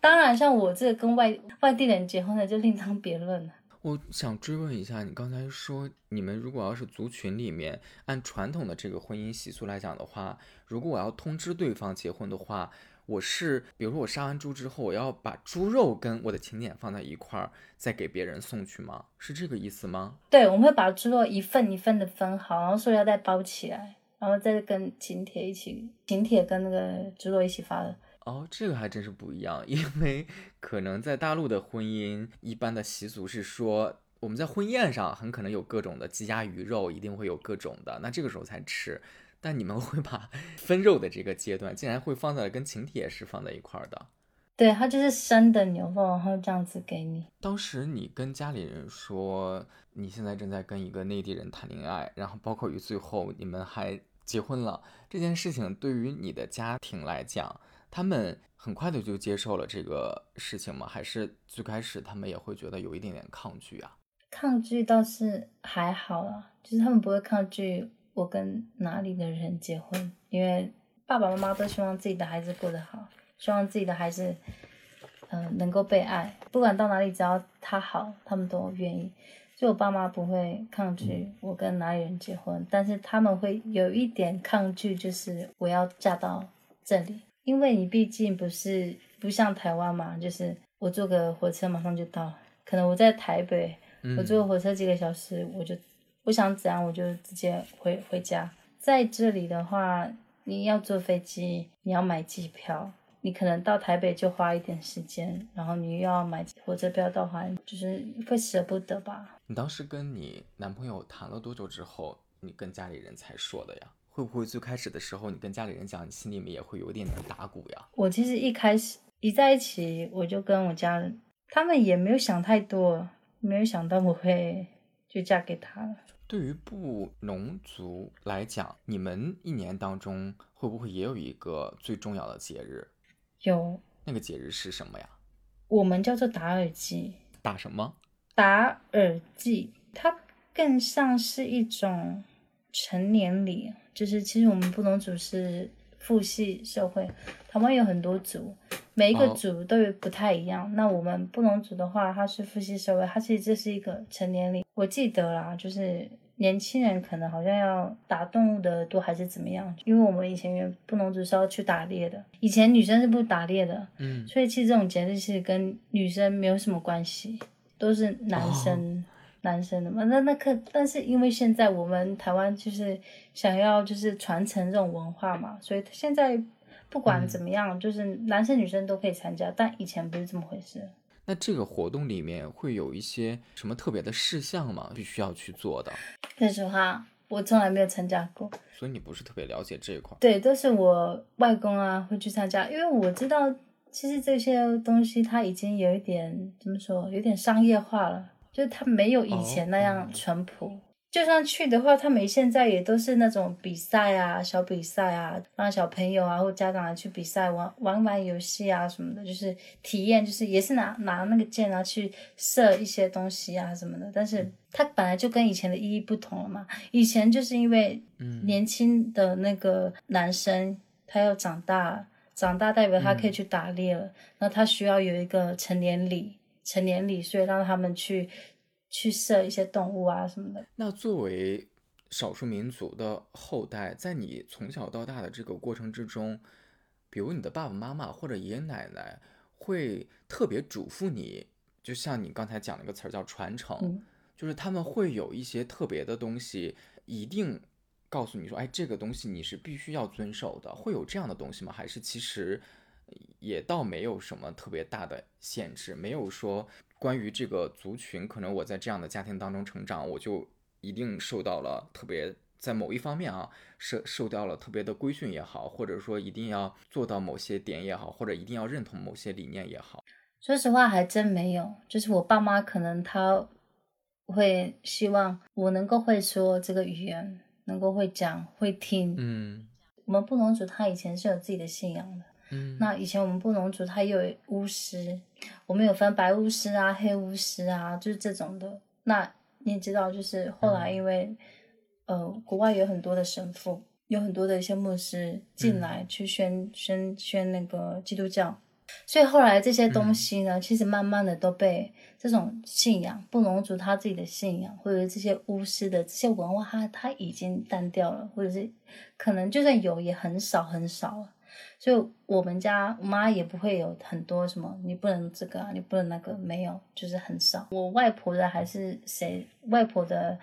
当然，像我这个跟外外地人结婚的就另当别论了。我想追问一下，你刚才说你们如果要是族群里面按传统的这个婚姻习俗来讲的话，如果我要通知对方结婚的话，我是比如说我杀完猪之后，我要把猪肉跟我的请柬放在一块儿，再给别人送去吗？是这个意思吗？对，我们会把猪肉一份一份的分好，然后塑料袋包起来，然后再跟请帖一起，请帖跟那个猪肉一起发的。哦，这个还真是不一样，*laughs* 因为可能在大陆的婚姻，一般的习俗是说，我们在婚宴上很可能有各种的鸡鸭鱼肉，一定会有各种的，那这个时候才吃。但你们会把 *laughs* 分肉的这个阶段，竟然会放在跟请帖是放在一块儿的？对，它就是生的牛肉，然后这样子给你。当时你跟家里人说，你现在正在跟一个内地人谈恋爱，然后包括于最后你们还结婚了，这件事情对于你的家庭来讲。他们很快的就接受了这个事情吗？还是最开始他们也会觉得有一点点抗拒啊？抗拒倒是还好啦，就是他们不会抗拒我跟哪里的人结婚，因为爸爸妈妈都希望自己的孩子过得好，希望自己的孩子，嗯，能够被爱，不管到哪里，只要他好，他们都愿意。就我爸妈不会抗拒我跟哪里人结婚，但是他们会有一点抗拒，就是我要嫁到这里。因为你毕竟不是不像台湾嘛，就是我坐个火车马上就到，可能我在台北，我坐个火车几个小时，我就我想怎样我就直接回回家。在这里的话，你要坐飞机，你要买机票，你可能到台北就花一点时间，然后你又要买火车票到华，就是会舍不得吧。你当时跟你男朋友谈了多久之后，你跟家里人才说的呀？会不会最开始的时候，你跟家里人讲，你心里面也会有点点打鼓呀？我其实一开始一在一起，我就跟我家人，他们也没有想太多，没有想到我会就嫁给他了。对于布农族来讲，你们一年当中会不会也有一个最重要的节日？有。那个节日是什么呀？我们叫做打耳祭。打什么？打耳祭，它更像是一种成年礼。就是其实我们布农族是父系社会，台湾有很多族，每一个族都有不太一样。那我们布农族的话，它是父系社会，它其实这是一个成年礼。我记得啦，就是年轻人可能好像要打动物的耳朵还是怎么样，因为我们以前布农族是要去打猎的，以前女生是不打猎的，嗯，所以其实这种节日是跟女生没有什么关系，都是男生。男生的嘛，那那可，但是因为现在我们台湾就是想要就是传承这种文化嘛，所以现在不管怎么样，就是男生女生都可以参加，但以前不是这么回事。那这个活动里面会有一些什么特别的事项吗？必须要去做的？说实话，我从来没有参加过，所以你不是特别了解这一块。对，都是我外公啊会去参加，因为我知道其实这些东西它已经有一点怎么说，有点商业化了。就是他没有以前那样淳朴，就算去的话，他们现在也都是那种比赛啊、小比赛啊，让小朋友啊或家长来去比赛玩玩玩游戏啊什么的，就是体验，就是也是拿拿那个箭啊去射一些东西啊什么的。但是它本来就跟以前的意义不同了嘛，以前就是因为年轻的那个男生他要长大，长大代表他可以去打猎了，那他需要有一个成年礼。成年礼，所以让他们去去射一些动物啊什么的。那作为少数民族的后代，在你从小到大的这个过程之中，比如你的爸爸妈妈或者爷爷奶奶会特别嘱咐你，就像你刚才讲了一个词儿叫传承，就是他们会有一些特别的东西，一定告诉你说，哎，这个东西你是必须要遵守的，会有这样的东西吗？还是其实？也倒没有什么特别大的限制，没有说关于这个族群，可能我在这样的家庭当中成长，我就一定受到了特别在某一方面啊，受受到了特别的规训也好，或者说一定要做到某些点也好，或者一定要认同某些理念也好。说实话，还真没有，就是我爸妈可能他会希望我能够会说这个语言，能够会讲会听。嗯我们布农族他以前是有自己的信仰的，嗯，那以前我们布农族他也有巫师，我们有分白巫师啊、黑巫师啊，就是这种的。那你也知道，就是后来因为、呃国外有很多的神父，有很多的一些牧师进来去宣、宣宣那个基督教，所以后来这些东西呢，其实慢慢的都被这种信仰布农族他自己的信仰，或者是这些巫师的这些文化，他他已经淡掉了，或者是可能就算有也很少很少了。所以我们家我妈也不会有很多什么，你不能这个啊，你不能那个，没有，就是很少。我外婆的还是谁，外婆的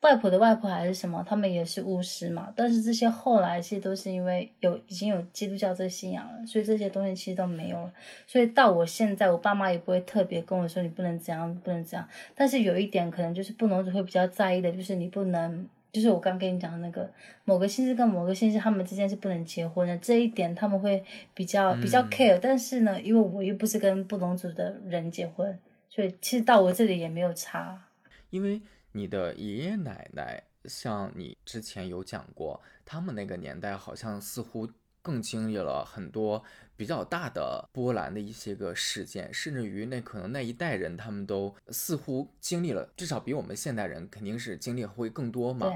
外婆的外婆还是什么，他们也是巫师嘛。但是这些后来其实都是因为有已经有基督教这信仰了，所以这些东西其实都没有了。所以到我现在，我爸妈也不会特别跟我说你不能这样，不能这样。但是有一点可能就是布农族会比较在意的，就是你不能。就是我刚跟你讲的那个某个姓氏跟某个姓氏，他们之间是不能结婚的，这一点他们会比较比较嗯 care、但是呢，因为我又不是跟布农族的人结婚，所以其实到我这里也没有差。因为你的爷爷奶奶，像你之前有讲过，他们那个年代好像似乎更经历了很多比较大的波澜的一些个事件，甚至于那可能那一代人他们都似乎经历了，至少比我们现代人肯定是经历会更多嘛。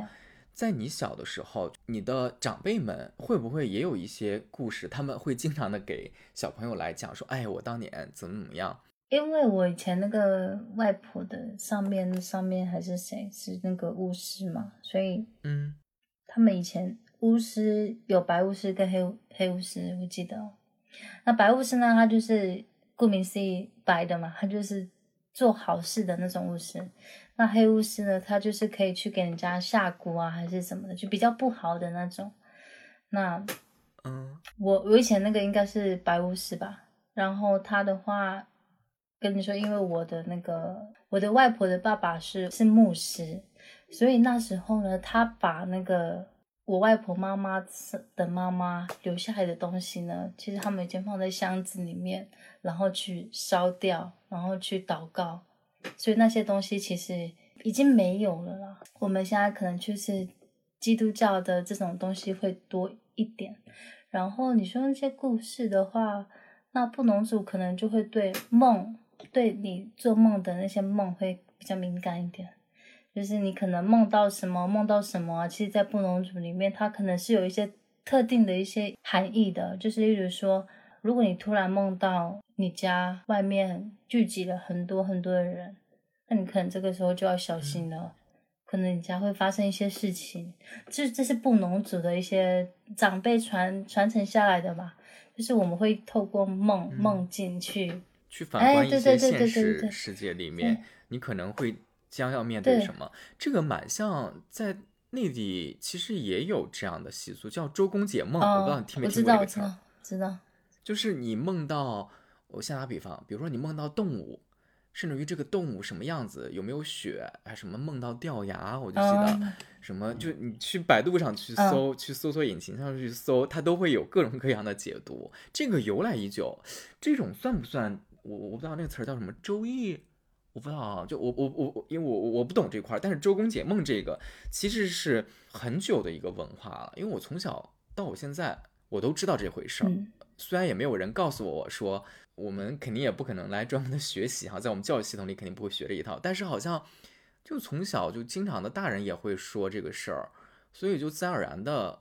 在你小的时候，你的长辈们会不会也有一些故事？他们会经常的给小朋友来讲说：“哎，我当年怎么怎么样。因为我以前那个外婆的上面上面还是谁是那个巫师嘛，所以”嗯他们以前巫师有白巫师跟黑黑巫师，我记得哦。那白巫师呢，他就是顾名思义白的嘛，他就是做好事的那种巫师。那黑巫师呢，他就是可以去给人家下蛊啊，还是什么的，就比较不好的那种。那嗯我我以前那个应该是白巫师吧，然后他的话跟你说，因为我的那个我的外婆的爸爸是是牧师，所以那时候呢，他把那个我外婆妈妈的妈妈留下来的东西呢，其实他们已经放在箱子里面，然后去烧掉，然后去祷告，所以那些东西其实已经没有了啦。我们现在可能就是基督教的这种东西会多一点。然后你说那些故事的话，那布农族可能就会对梦，对你做梦的那些梦会比较敏感一点。就是你可能梦到什么，梦到什么啊，其实，在布农族里面，它可能是有一些特定的一些含义的。就是例如说，如果你突然梦到你家外面聚集了很多很多的人，那你可能这个时候就要小心了。可能你家会发生一些事情，这这是布农族的一些长辈传传承下来的吧，就是我们会透过梦、嗯梦境去，去反哎观一些现实世界里面，你可能会将要面对对什么。这个蛮像在内地，其实也有这样的习俗，叫周公解梦。我不知道哦你听没听过这个词儿知道，就是你梦到，我先打比方，比如说你梦到动物，甚至于这个动物什么样子，有没有血，还什么梦到掉牙，我就记得嗯什么，就你去百度上去嗯搜，去搜索引擎上去搜，它都会有各种各样的解读。这个由来已久，这种算不算？我我不知道那个词儿叫什么，周易。我不知道啊，就我我我我，因为我我我不懂这块儿，但是周公解梦这个其实是很久的一个文化了，因为我从小到我现在我都知道这回事儿，嗯。虽然也没有人告诉我说，我们肯定也不可能来专门的学习哈，在我们教育系统里肯定不会学这一套，但是好像就从小就经常的大人也会说这个事儿，所以就自然而然的，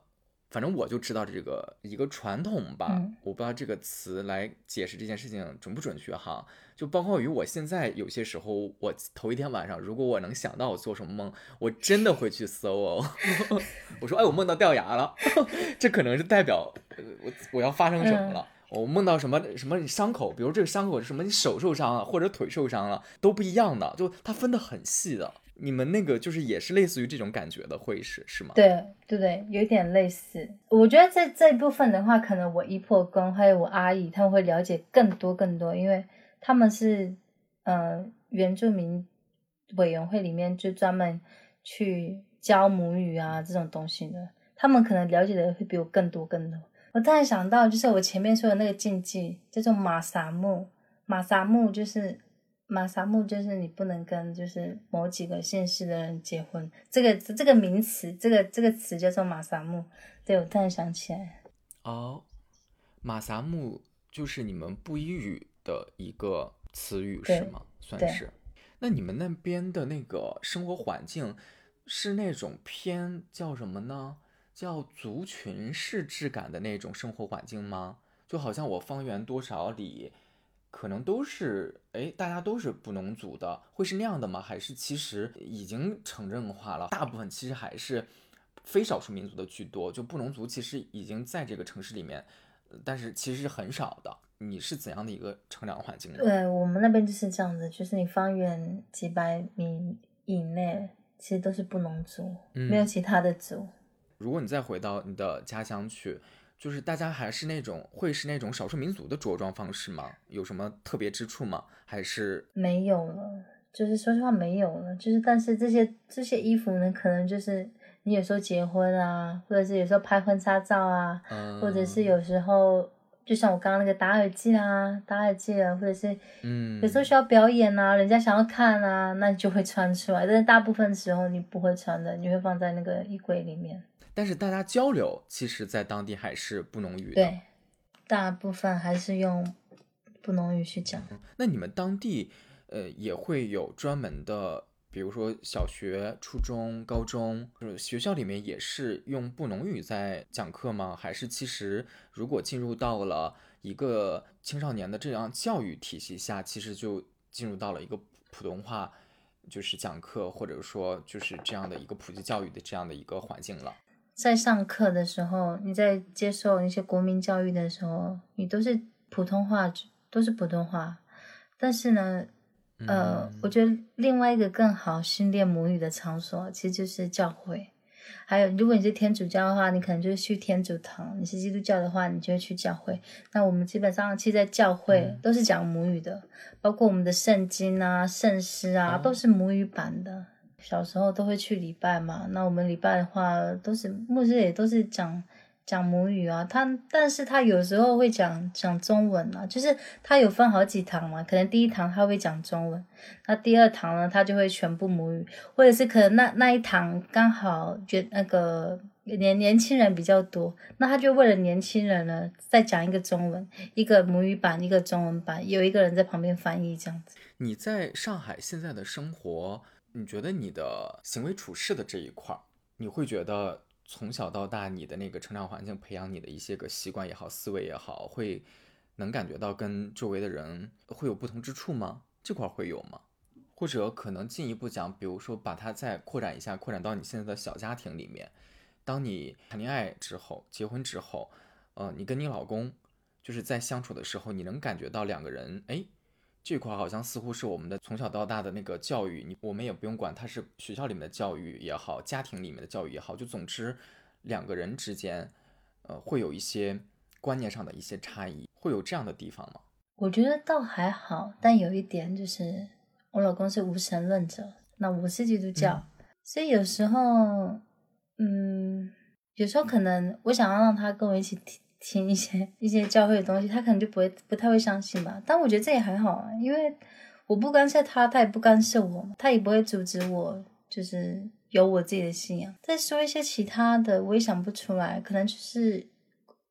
反正我就知道这个一个传统吧，嗯。我不知道这个词来解释这件事情准不准确哈，就包括于我现在有些时候，我头一天晚上如果我能想到我做什么梦，我真的会去搜哦，*laughs* 我说哎我梦到掉牙了，*laughs* 这可能是代表呃我我要发生什么了。我梦到什么什么伤口，比如这个伤口是什么，你手受伤了或者腿受伤了，都不一样的，就它分得很细的。你们那个就是也是类似于这种感觉的会是是吗？对对对，有点类似。我觉得这这一部分的话，可能我姨婆公还有我阿姨他们会了解更多更多，因为他们是呃原住民委员会里面就专门去教母语啊这种东西的，他们可能了解的会比我更多更多。我突然想到，就是我前面说的那个禁忌叫做马萨木，马萨木就是马萨木就是你不能跟就是某几个县市的人结婚，这个这个名词，这个这个词叫做马萨木。对我突然想起来，哦，马萨木就是你们布依语的一个词语是吗？算是。那你们那边的那个生活环境是那种偏叫什么呢？叫族群式质感的那种生活环境吗？就好像我方圆多少里。可能都是哎，大家都是布农族的，会是那样的吗？还是其实已经城镇化了？大部分其实还是非少数民族的居多，就布农族其实已经在这个城市里面，但是其实是很少的。你是怎样的一个成长环境呢？对我们那边就是这样子，就是你方圆几百米以内，其实都是布农族，没有其他的族。如果你再回到你的家乡去。就是大家还是那种会是那种少数民族的着装方式吗？有什么特别之处吗？还是没有了？就是说实话没有了。就是但是这些这些衣服呢，可能就是你有时候结婚啊，或者是有时候拍婚纱照啊，或者是有时候就像我刚刚那个打耳机啊，打耳机啊，或者是嗯，有时候需要表演啊，人家想要看啊，那你就会穿出来。但是大部分时候你不会穿的，你会放在那个衣柜里面。但是大家交流，其实，在当地还是布农语。对，大部分还是用布农语去讲。那你们当地，呃，也会有专门的，比如说小学、初中、高中，就是学校里面也是用布农语在讲课吗？还是其实如果进入到了一个青少年的这样教育体系下，其实就进入到了一个普通话，就是讲课，或者说就是这样的一个普及教育的这样的一个环境了。在上课的时候，你在接受一些国民教育的时候，你都是普通话，都是普通话。但是呢，呃，我觉得另外一个更好训练母语的场所，其实就是教会。还有，如果你是天主教的话，你可能就是去天主堂；你是基督教的话，你就会去教会。那我们基本上，其实在教会都是讲母语的，包括我们的圣经啊、圣诗啊，都是母语版的。小时候都会去礼拜嘛，那我们礼拜的话都是牧师也都是讲讲母语啊，他但是他有时候会讲讲中文啊，就是他有分好几堂嘛，可能第一堂他会讲中文，那第二堂呢他就会全部母语，或者是可能那那一堂刚好觉那个年年轻人比较多，那他就为了年轻人呢再讲一个中文，一个母语版，一个中文版，有一个人在旁边翻译这样子。你在上海现在的生活？你觉得你的行为处事的这一块儿，你会觉得从小到大你的那个成长环境培养你的一些个习惯也好，思维也好，会能感觉到跟周围的人会有不同之处吗？这块会有吗？或者可能进一步讲，比如说把它再扩展一下，扩展到你现在的小家庭里面，当你谈恋爱之后，结婚之后，呃，你跟你老公就是在相处的时候，你能感觉到两个人，哎。这块好像似乎是我们的从小到大的那个教育，你我们也不用管它是学校里面的教育也好，家庭里面的教育也好，就总之两个人之间，呃，会有一些观念上的一些差异，会有这样的地方吗？我觉得倒还好，但有一点就是我老公是无神论者，那我是基督教，所以有时候，嗯，有时候可能我想要让他跟我一起听。一些一些教会的东西，他可能就不会不太会相信吧。但我觉得这也还好啊，因为我不干涉他，他也不干涉我，他也不会阻止我，就是有我自己的信仰。再说一些其他的，我也想不出来。可能就是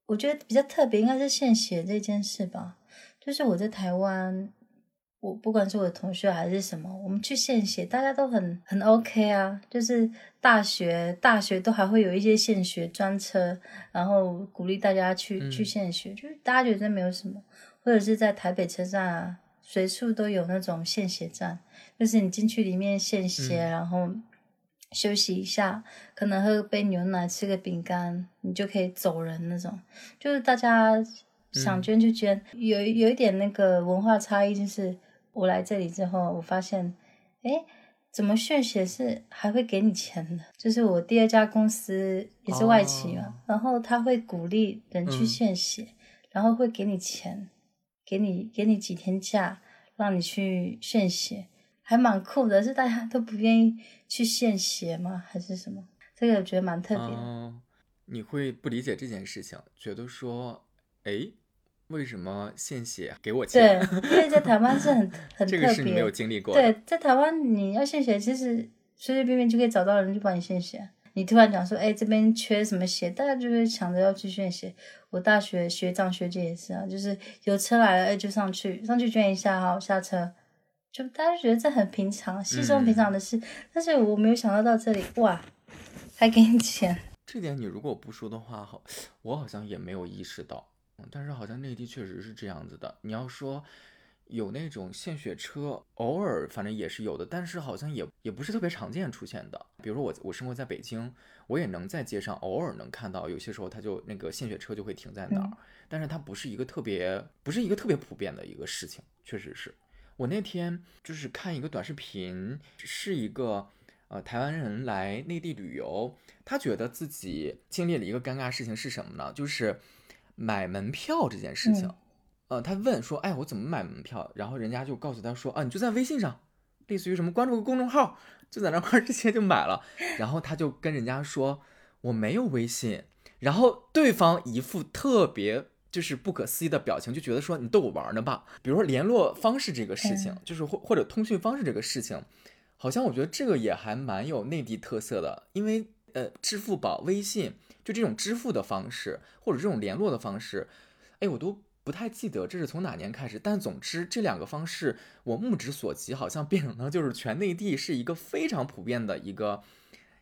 我觉得比较特别，应该是献血这件事吧。就是我在台湾。我不管是我的同学还是什么，我们去献血，大家都很很 OK 啊。就是大学大学都还会有一些献血专车，然后鼓励大家去去献血，就是大家觉得没有什么。或者是在台北车站啊，随处都有那种献血站，就是你进去里面献血，然后休息一下，可能喝杯牛奶，吃个饼干，你就可以走人那种。就是大家想捐就捐，有有一点那个文化差异，就是。我来这里之后，我发现，哎，怎么献血是还会给你钱的？就是我第二家公司也是外企嘛，然后他会鼓励人去献血，然后会给你钱，给你给你几天假，让你去献血，还蛮酷的。是大家都不愿意去献血吗？还是什么？这个我觉得蛮特别的。你会不理解这件事情，觉得说，哎。为什么献血给我钱对？，因为在台湾是很 *laughs* 很这特别个是你没有，经历过。对，在台湾你要献血，其实随随便便就可以找到人去帮你献血。你突然讲说，哎，这边缺什么血，大家就会抢着要去献血。我大学学长学姐也是啊，就是有车来了，哎，就上去上去捐一下，好下车，就大家觉得这很平常，稀松平常的事。但是我没有想到到这里，哇，还给你钱，这点你如果不说的话，好，我好像也没有意识到。嗯但是好像内地确实是这样子的。你要说有那种献血车，偶尔反正也是有的，但是好像也也不是特别常见出现的。比如说我我生活在北京，我也能在街上偶尔能看到，有些时候他就那个献血车就会停在那儿，嗯但是它不是一个特别不是一个特别普遍的一个事情，确实是。我那天就是看一个短视频，是一个呃台湾人来内地旅游，他觉得自己经历了一个尴尬事情是什么呢？就是买门票这件事情。嗯呃，他问说：“哎，我怎么买门票？”然后人家就告诉他说：“啊，你就在微信上，类似于什么关注个公众号，就在那块儿直接就买了。”然后他就跟人家说：“我没有微信。”然后对方一副特别就是不可思议的表情，就觉得说：“你逗我玩呢吧？”比如说联络方式这个事情，嗯就是或或者通讯方式这个事情，好像我觉得这个也还蛮有内地特色的，因为呃，支付宝、微信就这种支付的方式，或者这种联络的方式，哎，我都不太记得这是从哪年开始。但总之，这两个方式我目之所及，好像变成了就是全内地是一个非常普遍的一个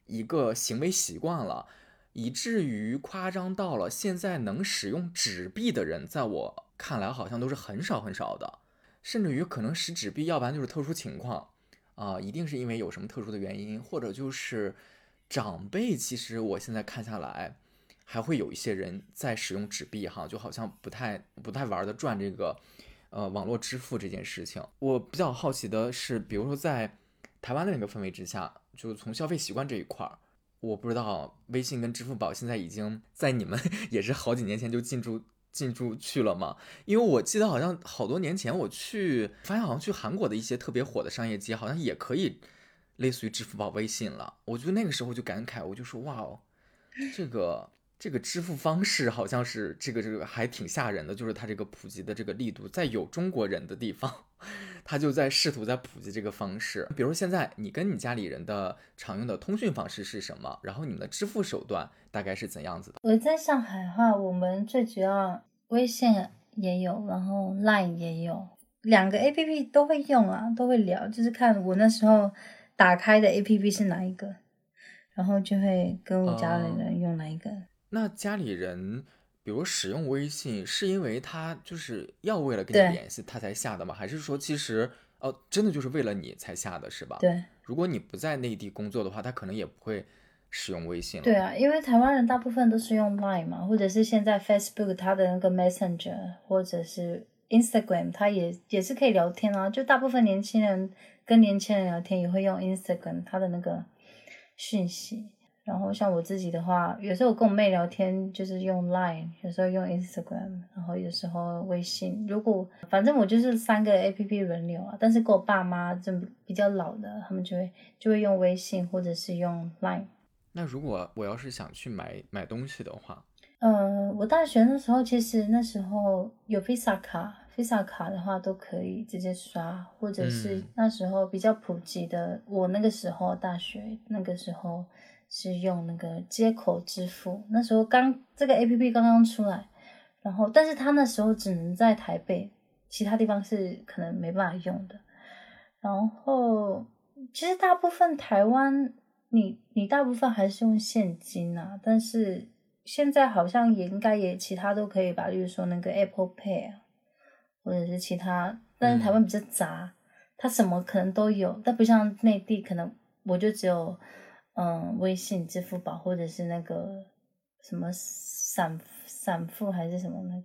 一个行为习惯了，以至于夸张到了现在能使用纸币的人，在我看来好像都是很少很少的，甚至于可能使纸币，要不然就是特殊情况。啊、一定是因为有什么特殊的原因，或者就是长辈。其实我现在看下来，还会有一些人在使用纸币哈，就好像不太不太玩得转这个呃网络支付这件事情。我比较好奇的是，比如说在台湾的那个氛围之下，就是从消费习惯这一块儿，我不知道微信跟支付宝现在已经在你们 *laughs* 也是好几年前就进驻进驻去了吗？因为我记得好像好多年前我去，发现好像去韩国的一些特别火的商业街，好像也可以类似于支付宝、微信了。我就那个时候就感慨，我就说哇哦，这个这个支付方式好像是这个这个还挺吓人的，就是它这个普及的这个力度，在有中国人的地方，*laughs* 他就在试图在普及这个方式。比如现在你跟你家里人的常用的通讯方式是什么？然后你们的支付手段大概是怎样子的？我在上海的话，我们最主要微信也有，然后 Line 也有，两个 APP 都会用啊，都会聊，就是看我那时候打开的 APP 是哪一个，然后就会跟我家里人用哪一个。那家里人，比如使用微信，是因为他就是要为了跟你联系，他才下的吗？还是说其实哦，真的就是为了你才下的，是吧？。对如果你不在内地工作的话，他可能也不会使用微信了。对啊，因为台湾人大部分都是用 Line 嘛，或者是现在 Facebook 它的那个 Messenger，或者是 Instagram，它也也是可以聊天啊。就大部分年轻人跟年轻人聊天也会用 Instagram 他的那个讯息。然后像我自己的话，有时候我跟我妹聊天就是用 Line，有时候用 Instagram，然后有时候微信。如果反正我就是三个 APP 轮流啊，但是跟我爸妈这比较老的，他们就会就会用微信或者是用 Line。那如果我要是想去买买东西的话，呃，我大学的时候，其实那时候有 Visa 卡，Visa 卡的话都可以直接刷，或者是嗯那时候比较普及的，我那个时候大学那个时候是用那个接口支付，那时候刚这个 APP 刚刚出来，然后但是它那时候只能在台北，其他地方是可能没办法用的。然后其实大部分台湾，你你大部分还是用现金啊，但是现在好像也应该也其他都可以吧，例如说那个 Apple Pay 啊，或者是其他，但是台湾比较杂，它什么可能都有，但不像内地，可能我就只有嗯微信、支付宝或者是那个什么闪闪付还是什么那个。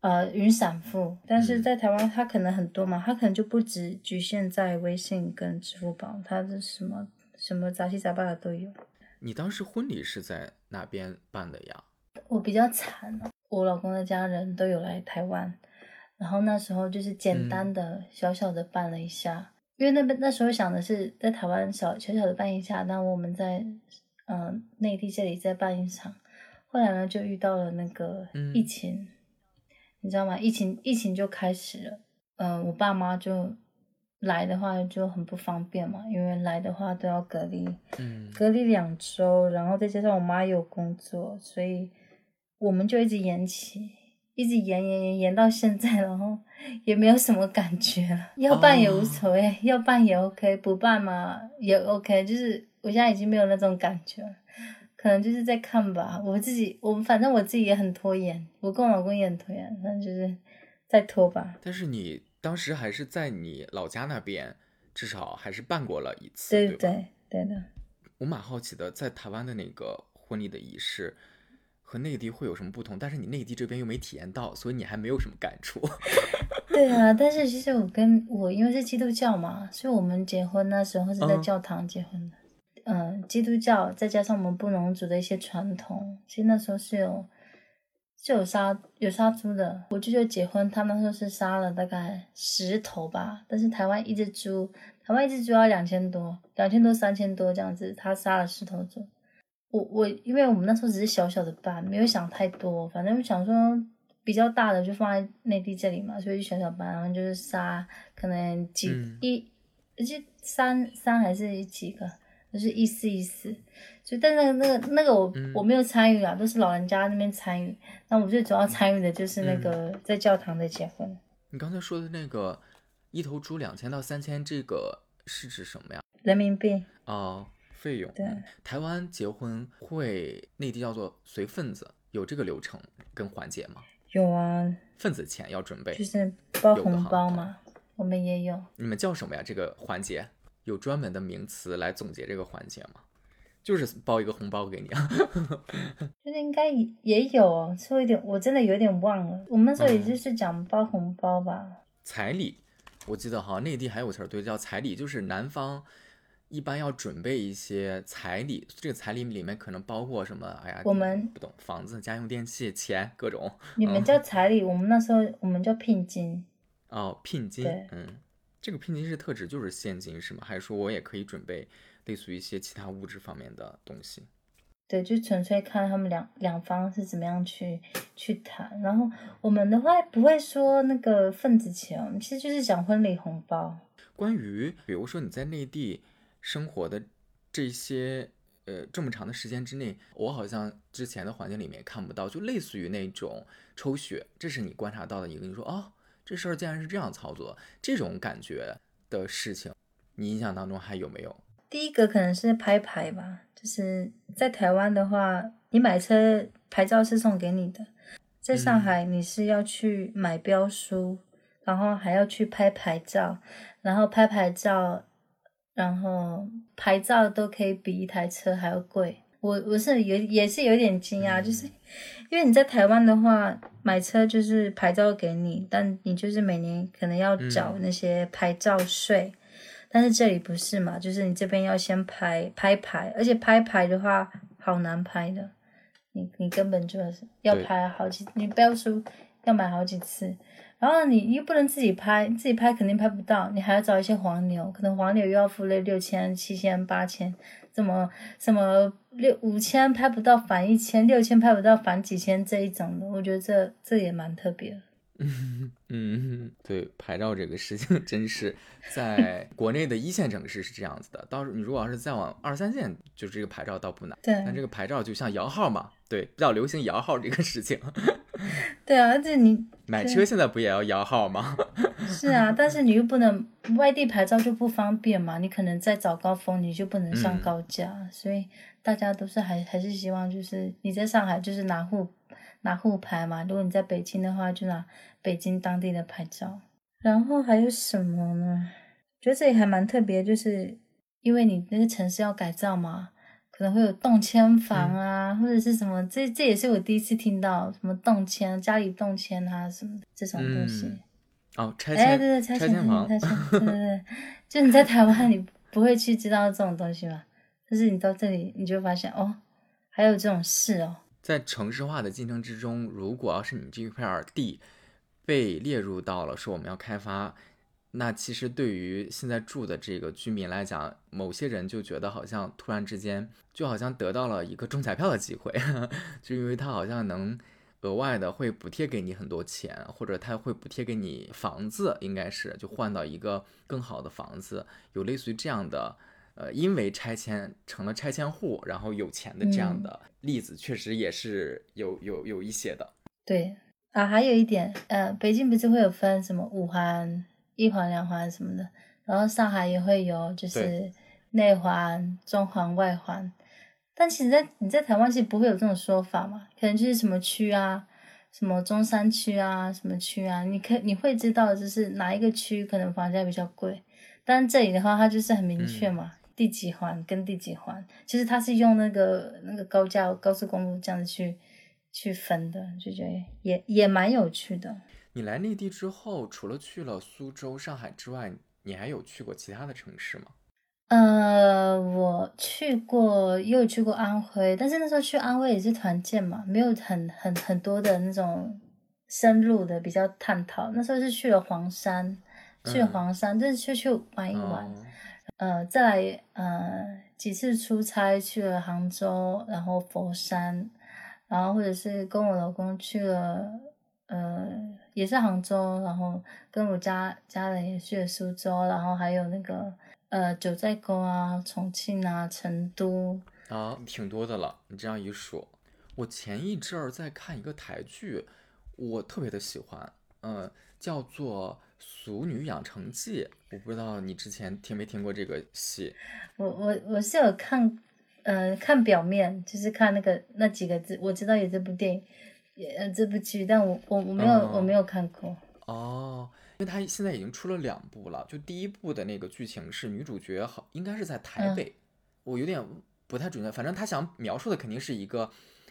呃，云闪付，但是嗯在台湾它可能很多嘛，它可能就不只局限在微信跟支付宝，它的什么什么杂七杂八的都有。你当时婚礼是在哪边办的呀？我比较惨哦，我老公的家人都有来台湾，然后那时候就是简单的、小小的办了一下，因为那边那时候想的是在台湾小小小的办一下，那我们在嗯、呃内地这里再办一场，后来呢就遇到了那个嗯。疫情，你知道吗？疫情疫情就开始了，嗯、我爸妈就来的话就很不方便嘛，因为来的话都要隔离，嗯。隔离两周，然后再加上我妈有工作，所以我们就一直延期，一直延延延延到现在，然后也没有什么感觉了。要办也无所谓，要办也 OK，不办嘛也 OK，就是我现在已经没有那种感觉了。可能就是在看吧，我自己，我反正我自己也很拖延，我跟我老公也很拖延，反正就是在拖吧。但是你当时还是在你老家那边，至少还是办过了一次，对对？对对的，我蛮好奇的，在台湾的那个婚礼的仪式和内地会有什么不同？但是你内地这边又没体验到，所以你还没有什么感触。*laughs* 对啊，但是其实我跟我因为是基督教嘛，所以我们结婚那时候是在嗯教堂结婚的。嗯、基督教再加上我们布农族的一些传统，其实那时候是有是有杀有杀猪的。我舅舅结婚，他那时候是杀了大概十头吧，但是台湾一只猪，台湾一只猪要两千多，两千多三千多这样子，他杀了十头猪。我我因为我们那时候只是小小的班，没有想太多，反正想说比较大的就放在内地这里嘛，所以就小小班，然后就是杀可能几、嗯一，就三三还是几个，就是意思意思。所以但那个那个那个我、嗯我没有参与啊，都是老人家那边参与。那我最主要参与的就是那个在教堂的结婚，你刚才说的那个一头猪两千到三千，这个是指什么呀？人民币。哦，费用。对嗯台湾结婚会内地叫做随份子，有这个流程跟环节吗？有啊，份子钱要准备就，是包红包嘛，我们也有。你们叫什么呀？这个环节有专门的名词来总结这个环节吗？就是包一个红包给你啊。*laughs* 就是应该也也有哦，是我有点，我真的有点忘了。我们那时候也嗯就是讲包红包吧，彩礼，我记得哈，内地还有个词儿对，叫彩礼，就是男方一般要准备一些彩礼，这个彩礼里面可能包括什么？哎呀，我们不懂，房子、家用电器、钱各种你们叫彩礼，我们那时候我们叫聘金。哦，聘金，嗯，这个聘金是特指就是现金是吗？还是说我也可以准备类似于一些其他物质方面的东西？对，就纯粹看他们两两方是怎么样去去谈。然后我们的话不会说那个份子钱，我们其实就是讲婚礼红包。关于比如说你在内地生活的这些呃这么长的时间之内，我好像之前的环境里面看不到，就类似于那种抽血，这是你观察到的一个，你说哦，这事儿竟然是这样操作，这种感觉的事情，你印象当中还有没有？第一个可能是拍牌吧，就是在台湾的话，你买车牌照是送给你的，在上海你是要去买标书，然后还要去拍牌照，然后拍牌照，然后牌照都可以比一台车还要贵。我我是有也是有点惊讶，就是因为你在台湾的话，买车就是牌照给你，但你就是每年可能要缴那些牌照税。但是这里不是嘛，就是你这边要先拍拍牌，而且拍牌的话好难拍的，你你根本就是要拍好几，你不要说要买好几次，然后你又不能自己拍，自己拍肯定拍不到，你还要找一些黄牛，可能黄牛又要付了六千、七千、八千，怎么什么六五千拍不到返一千，六千拍不到返几千这一种的，我觉得这这也蛮特别的。*laughs* 嗯，*laughs* 对，牌照这个事情真是在国内的一线城市是这样子的，到时候你如果要是再往二三线，就这个牌照倒不难。对但这个牌照就像摇号嘛，对，比较流行摇号这个事情。*laughs* 对啊，而且你买车现在不也要摇号吗？*laughs* 是啊，但是你又不能外地牌照就不方便嘛，你可能在早高峰你就不能上嗯高架，所以大家都是还还是希望就是你在上海就是拿沪拿沪牌嘛，如果你在北京的话就拿北京当地的牌照。然后还有什么呢？觉得这里还蛮特别，就是因为你那个城市要改造嘛，可能会有动迁房啊，或者是什么，这这也是我第一次听到什么动迁，家里动迁啊什么这种东西。嗯哦，拆迁哎，迁，对对，拆迁，房，拆迁，对对对，就你在台湾，你不会去知道这种东西吧？但是你到这里，你就发现哦，还有这种事哦。在城市化的进程之中，如果要是你这片儿地被列入到了说我们要开发，那其实对于现在住的这个居民来讲，某些人就觉得好像突然之间就好像得到了一个中彩票的机会，*laughs* 就因为他好像能额外的会补贴给你很多钱，或者他会补贴给你房子，应该是就换到一个更好的房子，有类似于这样的，呃，因为拆迁成了拆迁户，然后有钱的这样的例子，确实也是有有有一些的。对啊，还有一点，呃，北京不是会有分什么五环、一环、两环什么的，然后上海也会有，就是内环、中环、外环。但其实，在你在台湾其实不会有这种说法嘛？可能就是什么区啊，什么中山区啊，什么区啊，你可你会知道，就是哪一个区可能房价比较贵。但这里的话，它就是很明确嘛，第几环跟第几环，其实它是用那个那个高架高速公路这样子去去分的，就觉得也也蛮有趣的。你来内地之后，除了去了苏州、上海之外，你还有去过其他的城市吗？呃，我去过，也有去过安徽，但是那时候去安徽也是团建嘛，没有很很很多的那种深入的比较探讨。那时候是去了黄山，去了黄山，就是去去玩一玩。呃，再来呃几次出差去了杭州，然后佛山，然后或者是跟我老公去了，呃也是杭州，然后跟我家家人也去了苏州，然后还有那个。呃，九寨沟啊，重庆啊，成都啊，挺多的了。你这样一说，我前一阵儿在看一个台剧，我特别的喜欢，嗯，叫做《俗女养成记》。我不知道你之前听没听过这个戏。我我我是有看，呃，看表面，就是看那个那几个字，我知道有这部电影，呃，这部剧，但我我我没有我没有看过。哦。因为它现在已经出了两部了，就第一部的那个剧情是女主角好应该是在台北，我有点不太准确，反正他想描述的肯定是一个，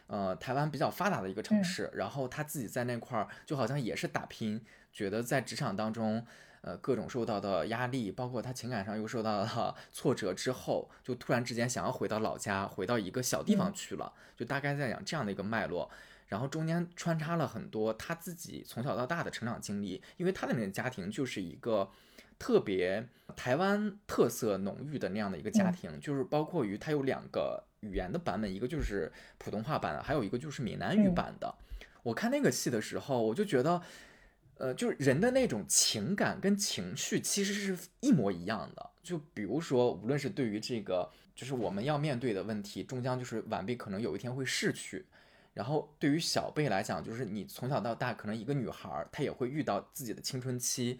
呃，台湾比较发达的一个城市，然后他自己在那块儿就好像也是打拼，觉得在职场当中，呃，各种受到的压力，包括他情感上又受到了 *laughs* 挫折之后，就突然之间想要回到老家，回到一个小地方去了，就大概在讲这样的一个脉络。然后中间穿插了很多他自己从小到大的成长经历，因为他的那个家庭就是一个特别台湾特色浓郁的那样的一个家庭，就是包括于他有两个语言的版本，一个就是普通话版，还有一个就是闽南语版的。我看那个戏的时候，我就觉得，呃，就是人的那种情感跟情绪其实是一模一样的。就比如说，无论是对于这个，就是我们要面对的问题，终将就是晚辈可能有一天会逝去。然后对于小贝来讲，就是你从小到大，可能一个女孩她也会遇到自己的青春期，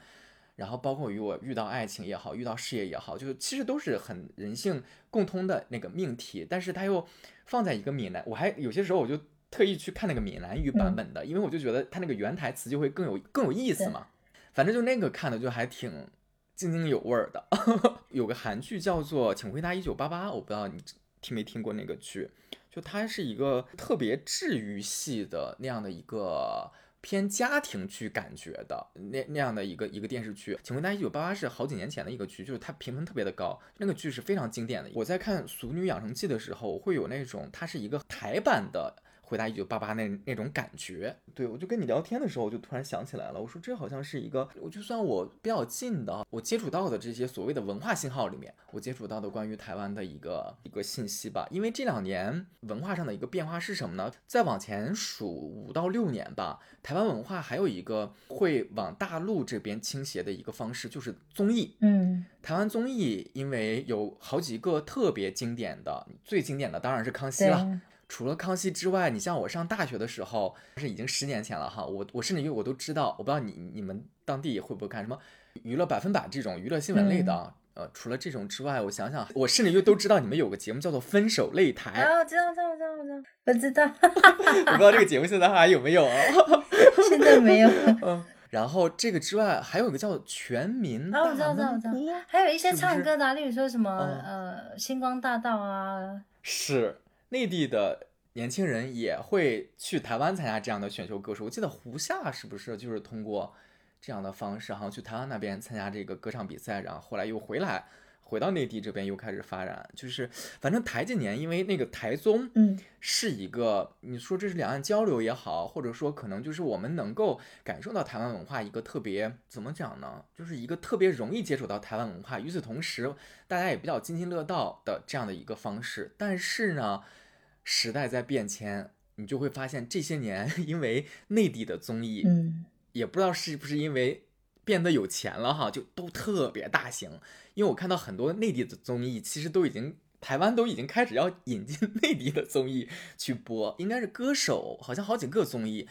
然后包括与我遇到爱情也好，遇到事业也好，就是其实都是很人性共通的那个命题。但是它又放在一个闽南，我还有些时候我就特意去看那个闽南语版本的，因为我就觉得它那个原台词就会更有更有意思嘛。反正就那个看的就还挺津津有味儿的。*laughs* 有个韩剧叫做《请回答一九八八》，我不知道你听没听过那个剧。就它是一个特别治愈系的那样的一个偏家庭剧感觉的那那样的一个一个电视剧。请问大家一九八八是好几年前的一个剧，就是它评分特别的高，那个剧是非常经典的。我在看《俗女养成记》的时候，会有那种它是一个台版的。回答一九八八那那种感觉，对我就跟你聊天的时候，我就突然想起来了，我说这好像是一个，我就算我比较近的，我接触到的这些所谓的文化信号里面，我接触到的关于台湾的一个一个信息吧。因为这两年文化上的一个变化是什么呢？再往前数五到六年吧，台湾文化还有一个会往大陆这边倾斜的一个方式，就是综艺。嗯，台湾综艺因为有好几个特别经典的，最经典的当然是康熙了。*laughs* 除了康熙之外，你像我上大学的时候，是已经十年前了哈。我我甚至于我都知道，我不知道你你们当地会不会看什么娱乐百分百这种娱乐新闻类的。呃，除了这种之外，我想想，我甚至于都知道你们有个节目叫做《分手擂台》。啊，我知道，知道，知道，知道，我知道。*laughs* 我不知道这个节目现在还有没有啊？*laughs* 现在没有。*laughs* 嗯。然后这个之外，还有一个叫《全民大闷锅》，还有一些唱歌的，例如说什么呃《星光大道》啊。是。内地的年轻人也会去台湾参加这样的选秀歌手。我记得胡夏是不是就是通过这样的方式，好像去台湾那边参加这个歌唱比赛，然后后来又回来，回到内地这边又开始发展。就是反正台近年，因为那个台综，嗯，是一个你说这是两岸交流也好，或者说可能就是我们能够感受到台湾文化一个特别怎么讲呢？就是一个特别容易接触到台湾文化，与此同时大家也比较津津乐道的这样的一个方式。但是呢。时代在变迁，你就会发现这些年 *laughs* 因为内地的综艺，嗯，也不知道是不是因为变得有钱了哈，就都特别大型。因为我看到很多内地的综艺，其实都已经台湾都已经开始要引进内地的综艺去播，应该是歌手，好像好几个综艺，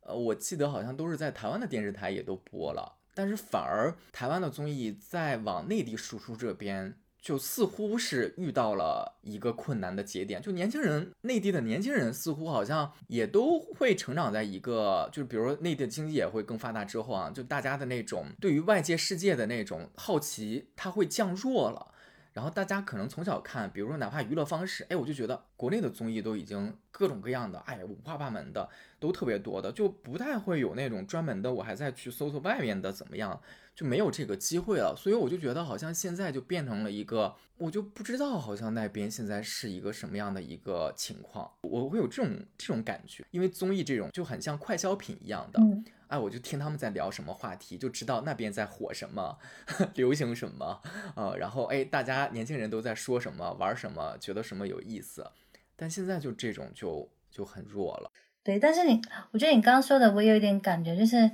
呃，我记得好像都是在台湾的电视台也都播了，但是反而台湾的综艺在往内地输出这边。就似乎是遇到了一个困难的节点，就年轻人，内地的年轻人似乎好像也都会成长在一个，就是比如说内地的经济也会更发达之后啊，就大家的那种对于外界世界的那种好奇，它会降弱了。然后大家可能从小看，比如说哪怕娱乐方式，哎，我就觉得国内的综艺都已经各种各样的，哎，五花八门的都特别多的，就不太会有那种专门的，我还在去搜搜外面的怎么样，就没有这个机会了。所以我就觉得好像现在就变成了一个，我就不知道好像那边现在是一个什么样的一个情况，我会有这种这种感觉，因为综艺这种就很像快消品一样的。哎，我就听他们在聊什么话题，就知道那边在火什么，*laughs* 流行什么，呃，然后哎，大家年轻人都在说什么，玩什么，觉得什么有意思。但现在就这种就就很弱了。对，但是你，我觉得你刚刚说的，我有一点感觉，就是，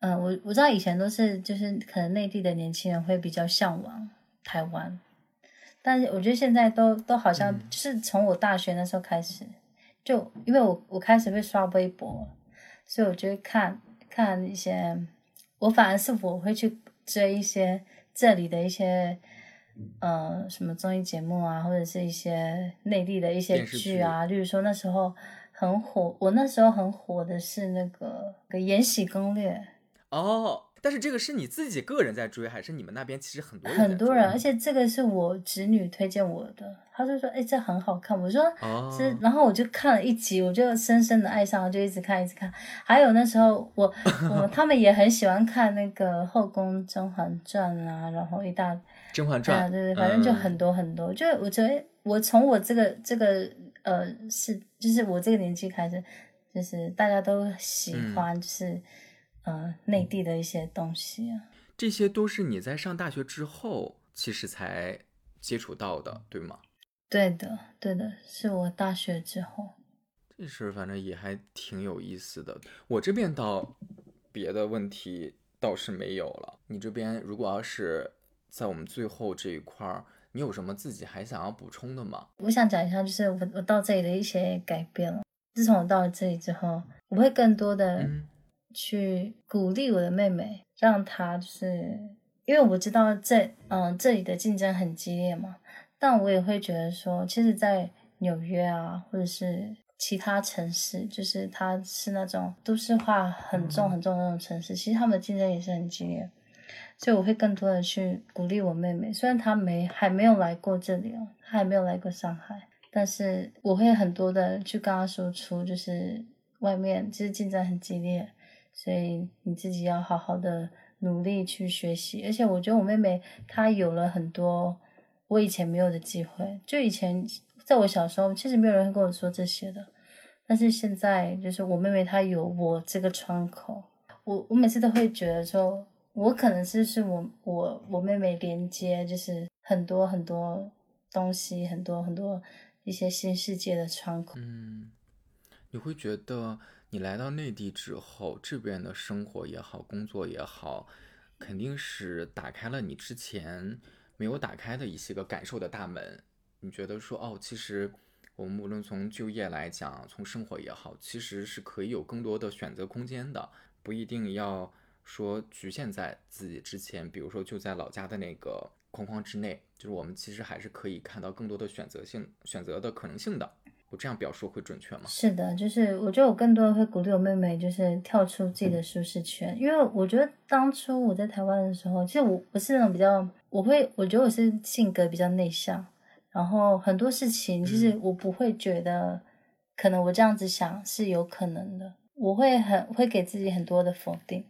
嗯，我我知道以前都是，就是可能内地的年轻人会比较向往台湾，但是我觉得现在都都好像，就是从我大学那时候开始，就因为我我开始会刷微博，所以我就会看。看一些，我反而是我会去追一些这里的一些，呃，什么综艺节目啊，或者是一些内地的一些剧啊。例如说那时候很火，我那时候很火的是那个《个延禧攻略》。哦。但是这个是你自己个人在追，还是你们那边其实很多人？很多人，而且这个是我侄女推荐我的，她就说：“哎，这很好看。”我说：“哦。”然后我就看了一集，我就深深的爱上了，就一直看，一直看。还有那时候我 *laughs* 我他们也很喜欢看那个《后宫甄嬛传》啊，然后一大《甄嬛传》对对，反正就很多很多。就我觉得我从我这个这个呃是就是我这个年纪开始，就是大家都喜欢就是。呃，内地的一些东西啊，这些都是你在上大学之后其实才接触到的，对吗？对的，对的，是我大学之后。这事儿反正也还挺有意思的。我这边倒别的问题倒是没有了。你这边如果要是在我们最后这一块儿，你有什么自己还想要补充的吗？我想讲一下，就是我我到这里的一些改变了。自从我到了这里之后，我会更多的。去鼓励我的妹妹，让她就是，因为我知道这嗯这里的竞争很激烈嘛，但我也会觉得说，其实，在纽约啊，或者是其他城市，就是它是那种都市化很重很重的那种城市，其实他们的竞争也是很激烈，所以我会更多的去鼓励我妹妹，虽然她没还没有来过这里哦，她还没有来过上海，但是我会很多的去跟她说出，就是外面其实竞争很激烈。所以你自己要好好的努力去学习，而且我觉得我妹妹她有了很多我以前没有的机会。就以前在我小时候，其实没有人会跟我说这些的，但是现在就是我妹妹她有我这个窗口，我我每次都会觉得说，我可能是是我我我妹妹连接，就是很多很多东西，很多很多一些新世界的窗口。嗯，你会觉得？你来到内地之后，这边的生活也好，工作也好，肯定是打开了你之前没有打开的一些个感受的大门。你觉得说，哦，其实我们无论从就业来讲，从生活也好，其实是可以有更多的选择空间的，不一定要说局限在自己之前，比如说就在老家的那个框框之内，就是我们其实还是可以看到更多的选择性、选择的可能性的。我这样表述会准确吗？是的，就是我觉得我更多的会鼓励我妹妹，就是跳出自己的舒适圈。因为我觉得当初我在台湾的时候，其实我我是那种比较，我会我觉得我是性格比较内向，然后很多事情其实我不会觉得，可能我这样子想是有可能的，我会很会给自己很多的否定。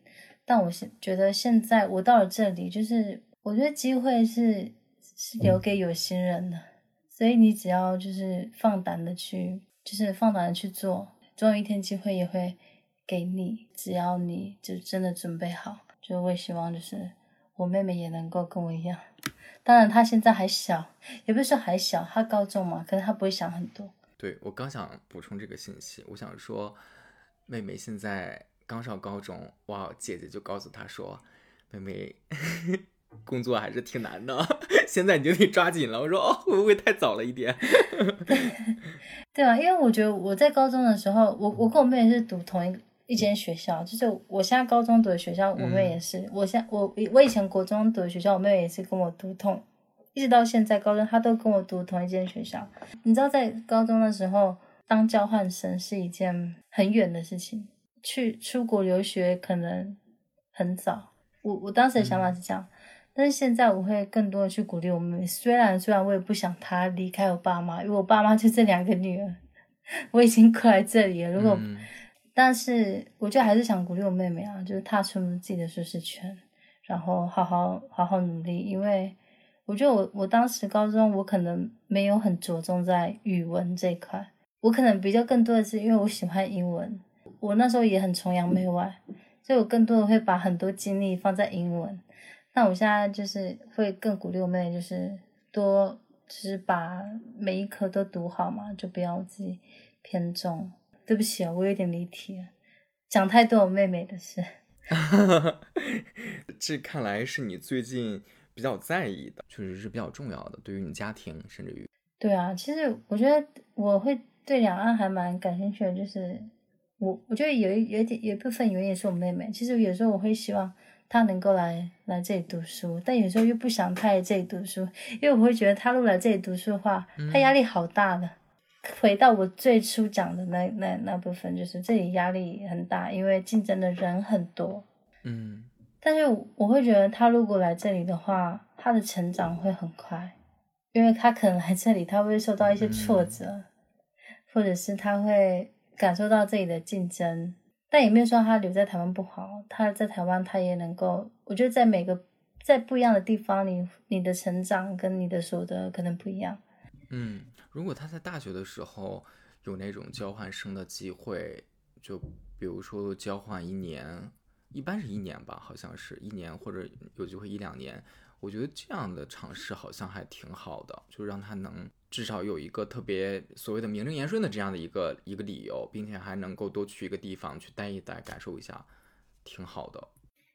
但我是觉得现在我到了这里，就是我觉得机会是是留给有心人的。所以你只要就是放胆的去，就是放胆的去做，总有一天机会也会给你。只要你就真的准备好，就我也希望就是我妹妹也能够跟我一样。当然她现在还小，也不是说还小，她高中嘛，可是她不会想很多。对我刚想补充这个信息，我想说，妹妹现在刚上高中，哇，姐姐就告诉她说，妹妹 *laughs* 工作还是挺难的，现在你就得抓紧了。*laughs* 我说哦，会不会太早了一点？*laughs* 对啊，因为我觉得我在高中的时候，我我跟我妹妹是读同一一间学校，就是我现在高中读的学校，我妹也是。我现我我以前国中读的学校，我妹妹也是跟我读同。一直到现在，高中她都跟我读同一间学校。你知道，在高中的时候当交换生是一件很远的事情，去出国留学可能很早。我我当时的想法是这样，但是现在我会更多的去鼓励我妹妹。虽然虽然我也不想她离开我爸妈，因为我爸妈就这两个女儿，我已经过来这里了。如果，但是我就还是想鼓励我妹妹啊，就是踏出自己的舒适圈，然后好好好好努力，因为。我觉得我我当时高中我可能没有很着重在语文这一块，我可能比较更多的是因为我喜欢英文，我那时候也很崇洋媚外，所以我更多的会把很多精力放在英文。那我现在就是会更鼓励我妹妹，就是多就是把每一科都读好嘛，就不要自己偏重。对不起啊，我有点离题，讲太多我妹妹的事。*laughs* 这看来是你最近。比较在意的，确实是比较重要的，对于你家庭，甚至于对啊，其实我觉得我会对两岸还蛮感兴趣的，就是我我觉得有一有点有一部分原因是我妹妹，其实有时候我会希望她能够来来这里读书，但有时候又不想他来这里读书，因为我会觉得他如果来这里读书的话，他压力好大的。回到我最初讲的那那那部分，就是这里压力很大，因为竞争的人很多，嗯。但是我会觉得，他如果来这里的话，他的成长会很快，因为他可能来这里，他会受到一些挫折，或者是他会感受到这里的竞争。但也没有说他留在台湾不好，他在台湾他也能够，我觉得在每个在不一样的地方，你你的成长跟你的所得可能不一样。嗯，如果他在大学的时候有那种交换生的机会，就比如说交换一年。一般是一年吧，好像是一年或者有机会一两年。我觉得这样的尝试好像还挺好的，就让他能至少有一个特别所谓的名正言顺的这样的一个一个理由，并且还能够多去一个地方去待一待，感受一下，挺好的。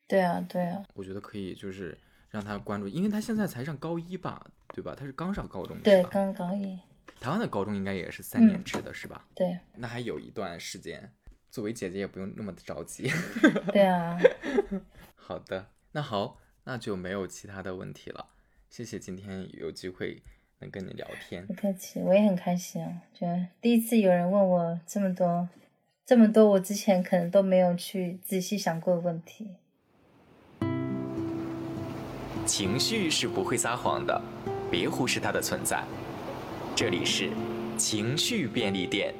对啊，对啊。我觉得可以，就是让他关注，因为他现在才上高一吧，对吧？他是刚上高中，对，刚高一。台湾的高中应该也是三年制的，是吧？对。那还有一段时间。作为姐姐也不用那么的着急。*laughs* 对啊。*laughs* 好的，那好，那就没有其他的问题了。谢谢今天有机会能跟你聊天。不客气，我也很开心啊，觉得第一次有人问我这么多，这么多我之前可能都没有去仔细想过的问题。情绪是不会撒谎的，别忽视它的存在。这里是情绪便利店。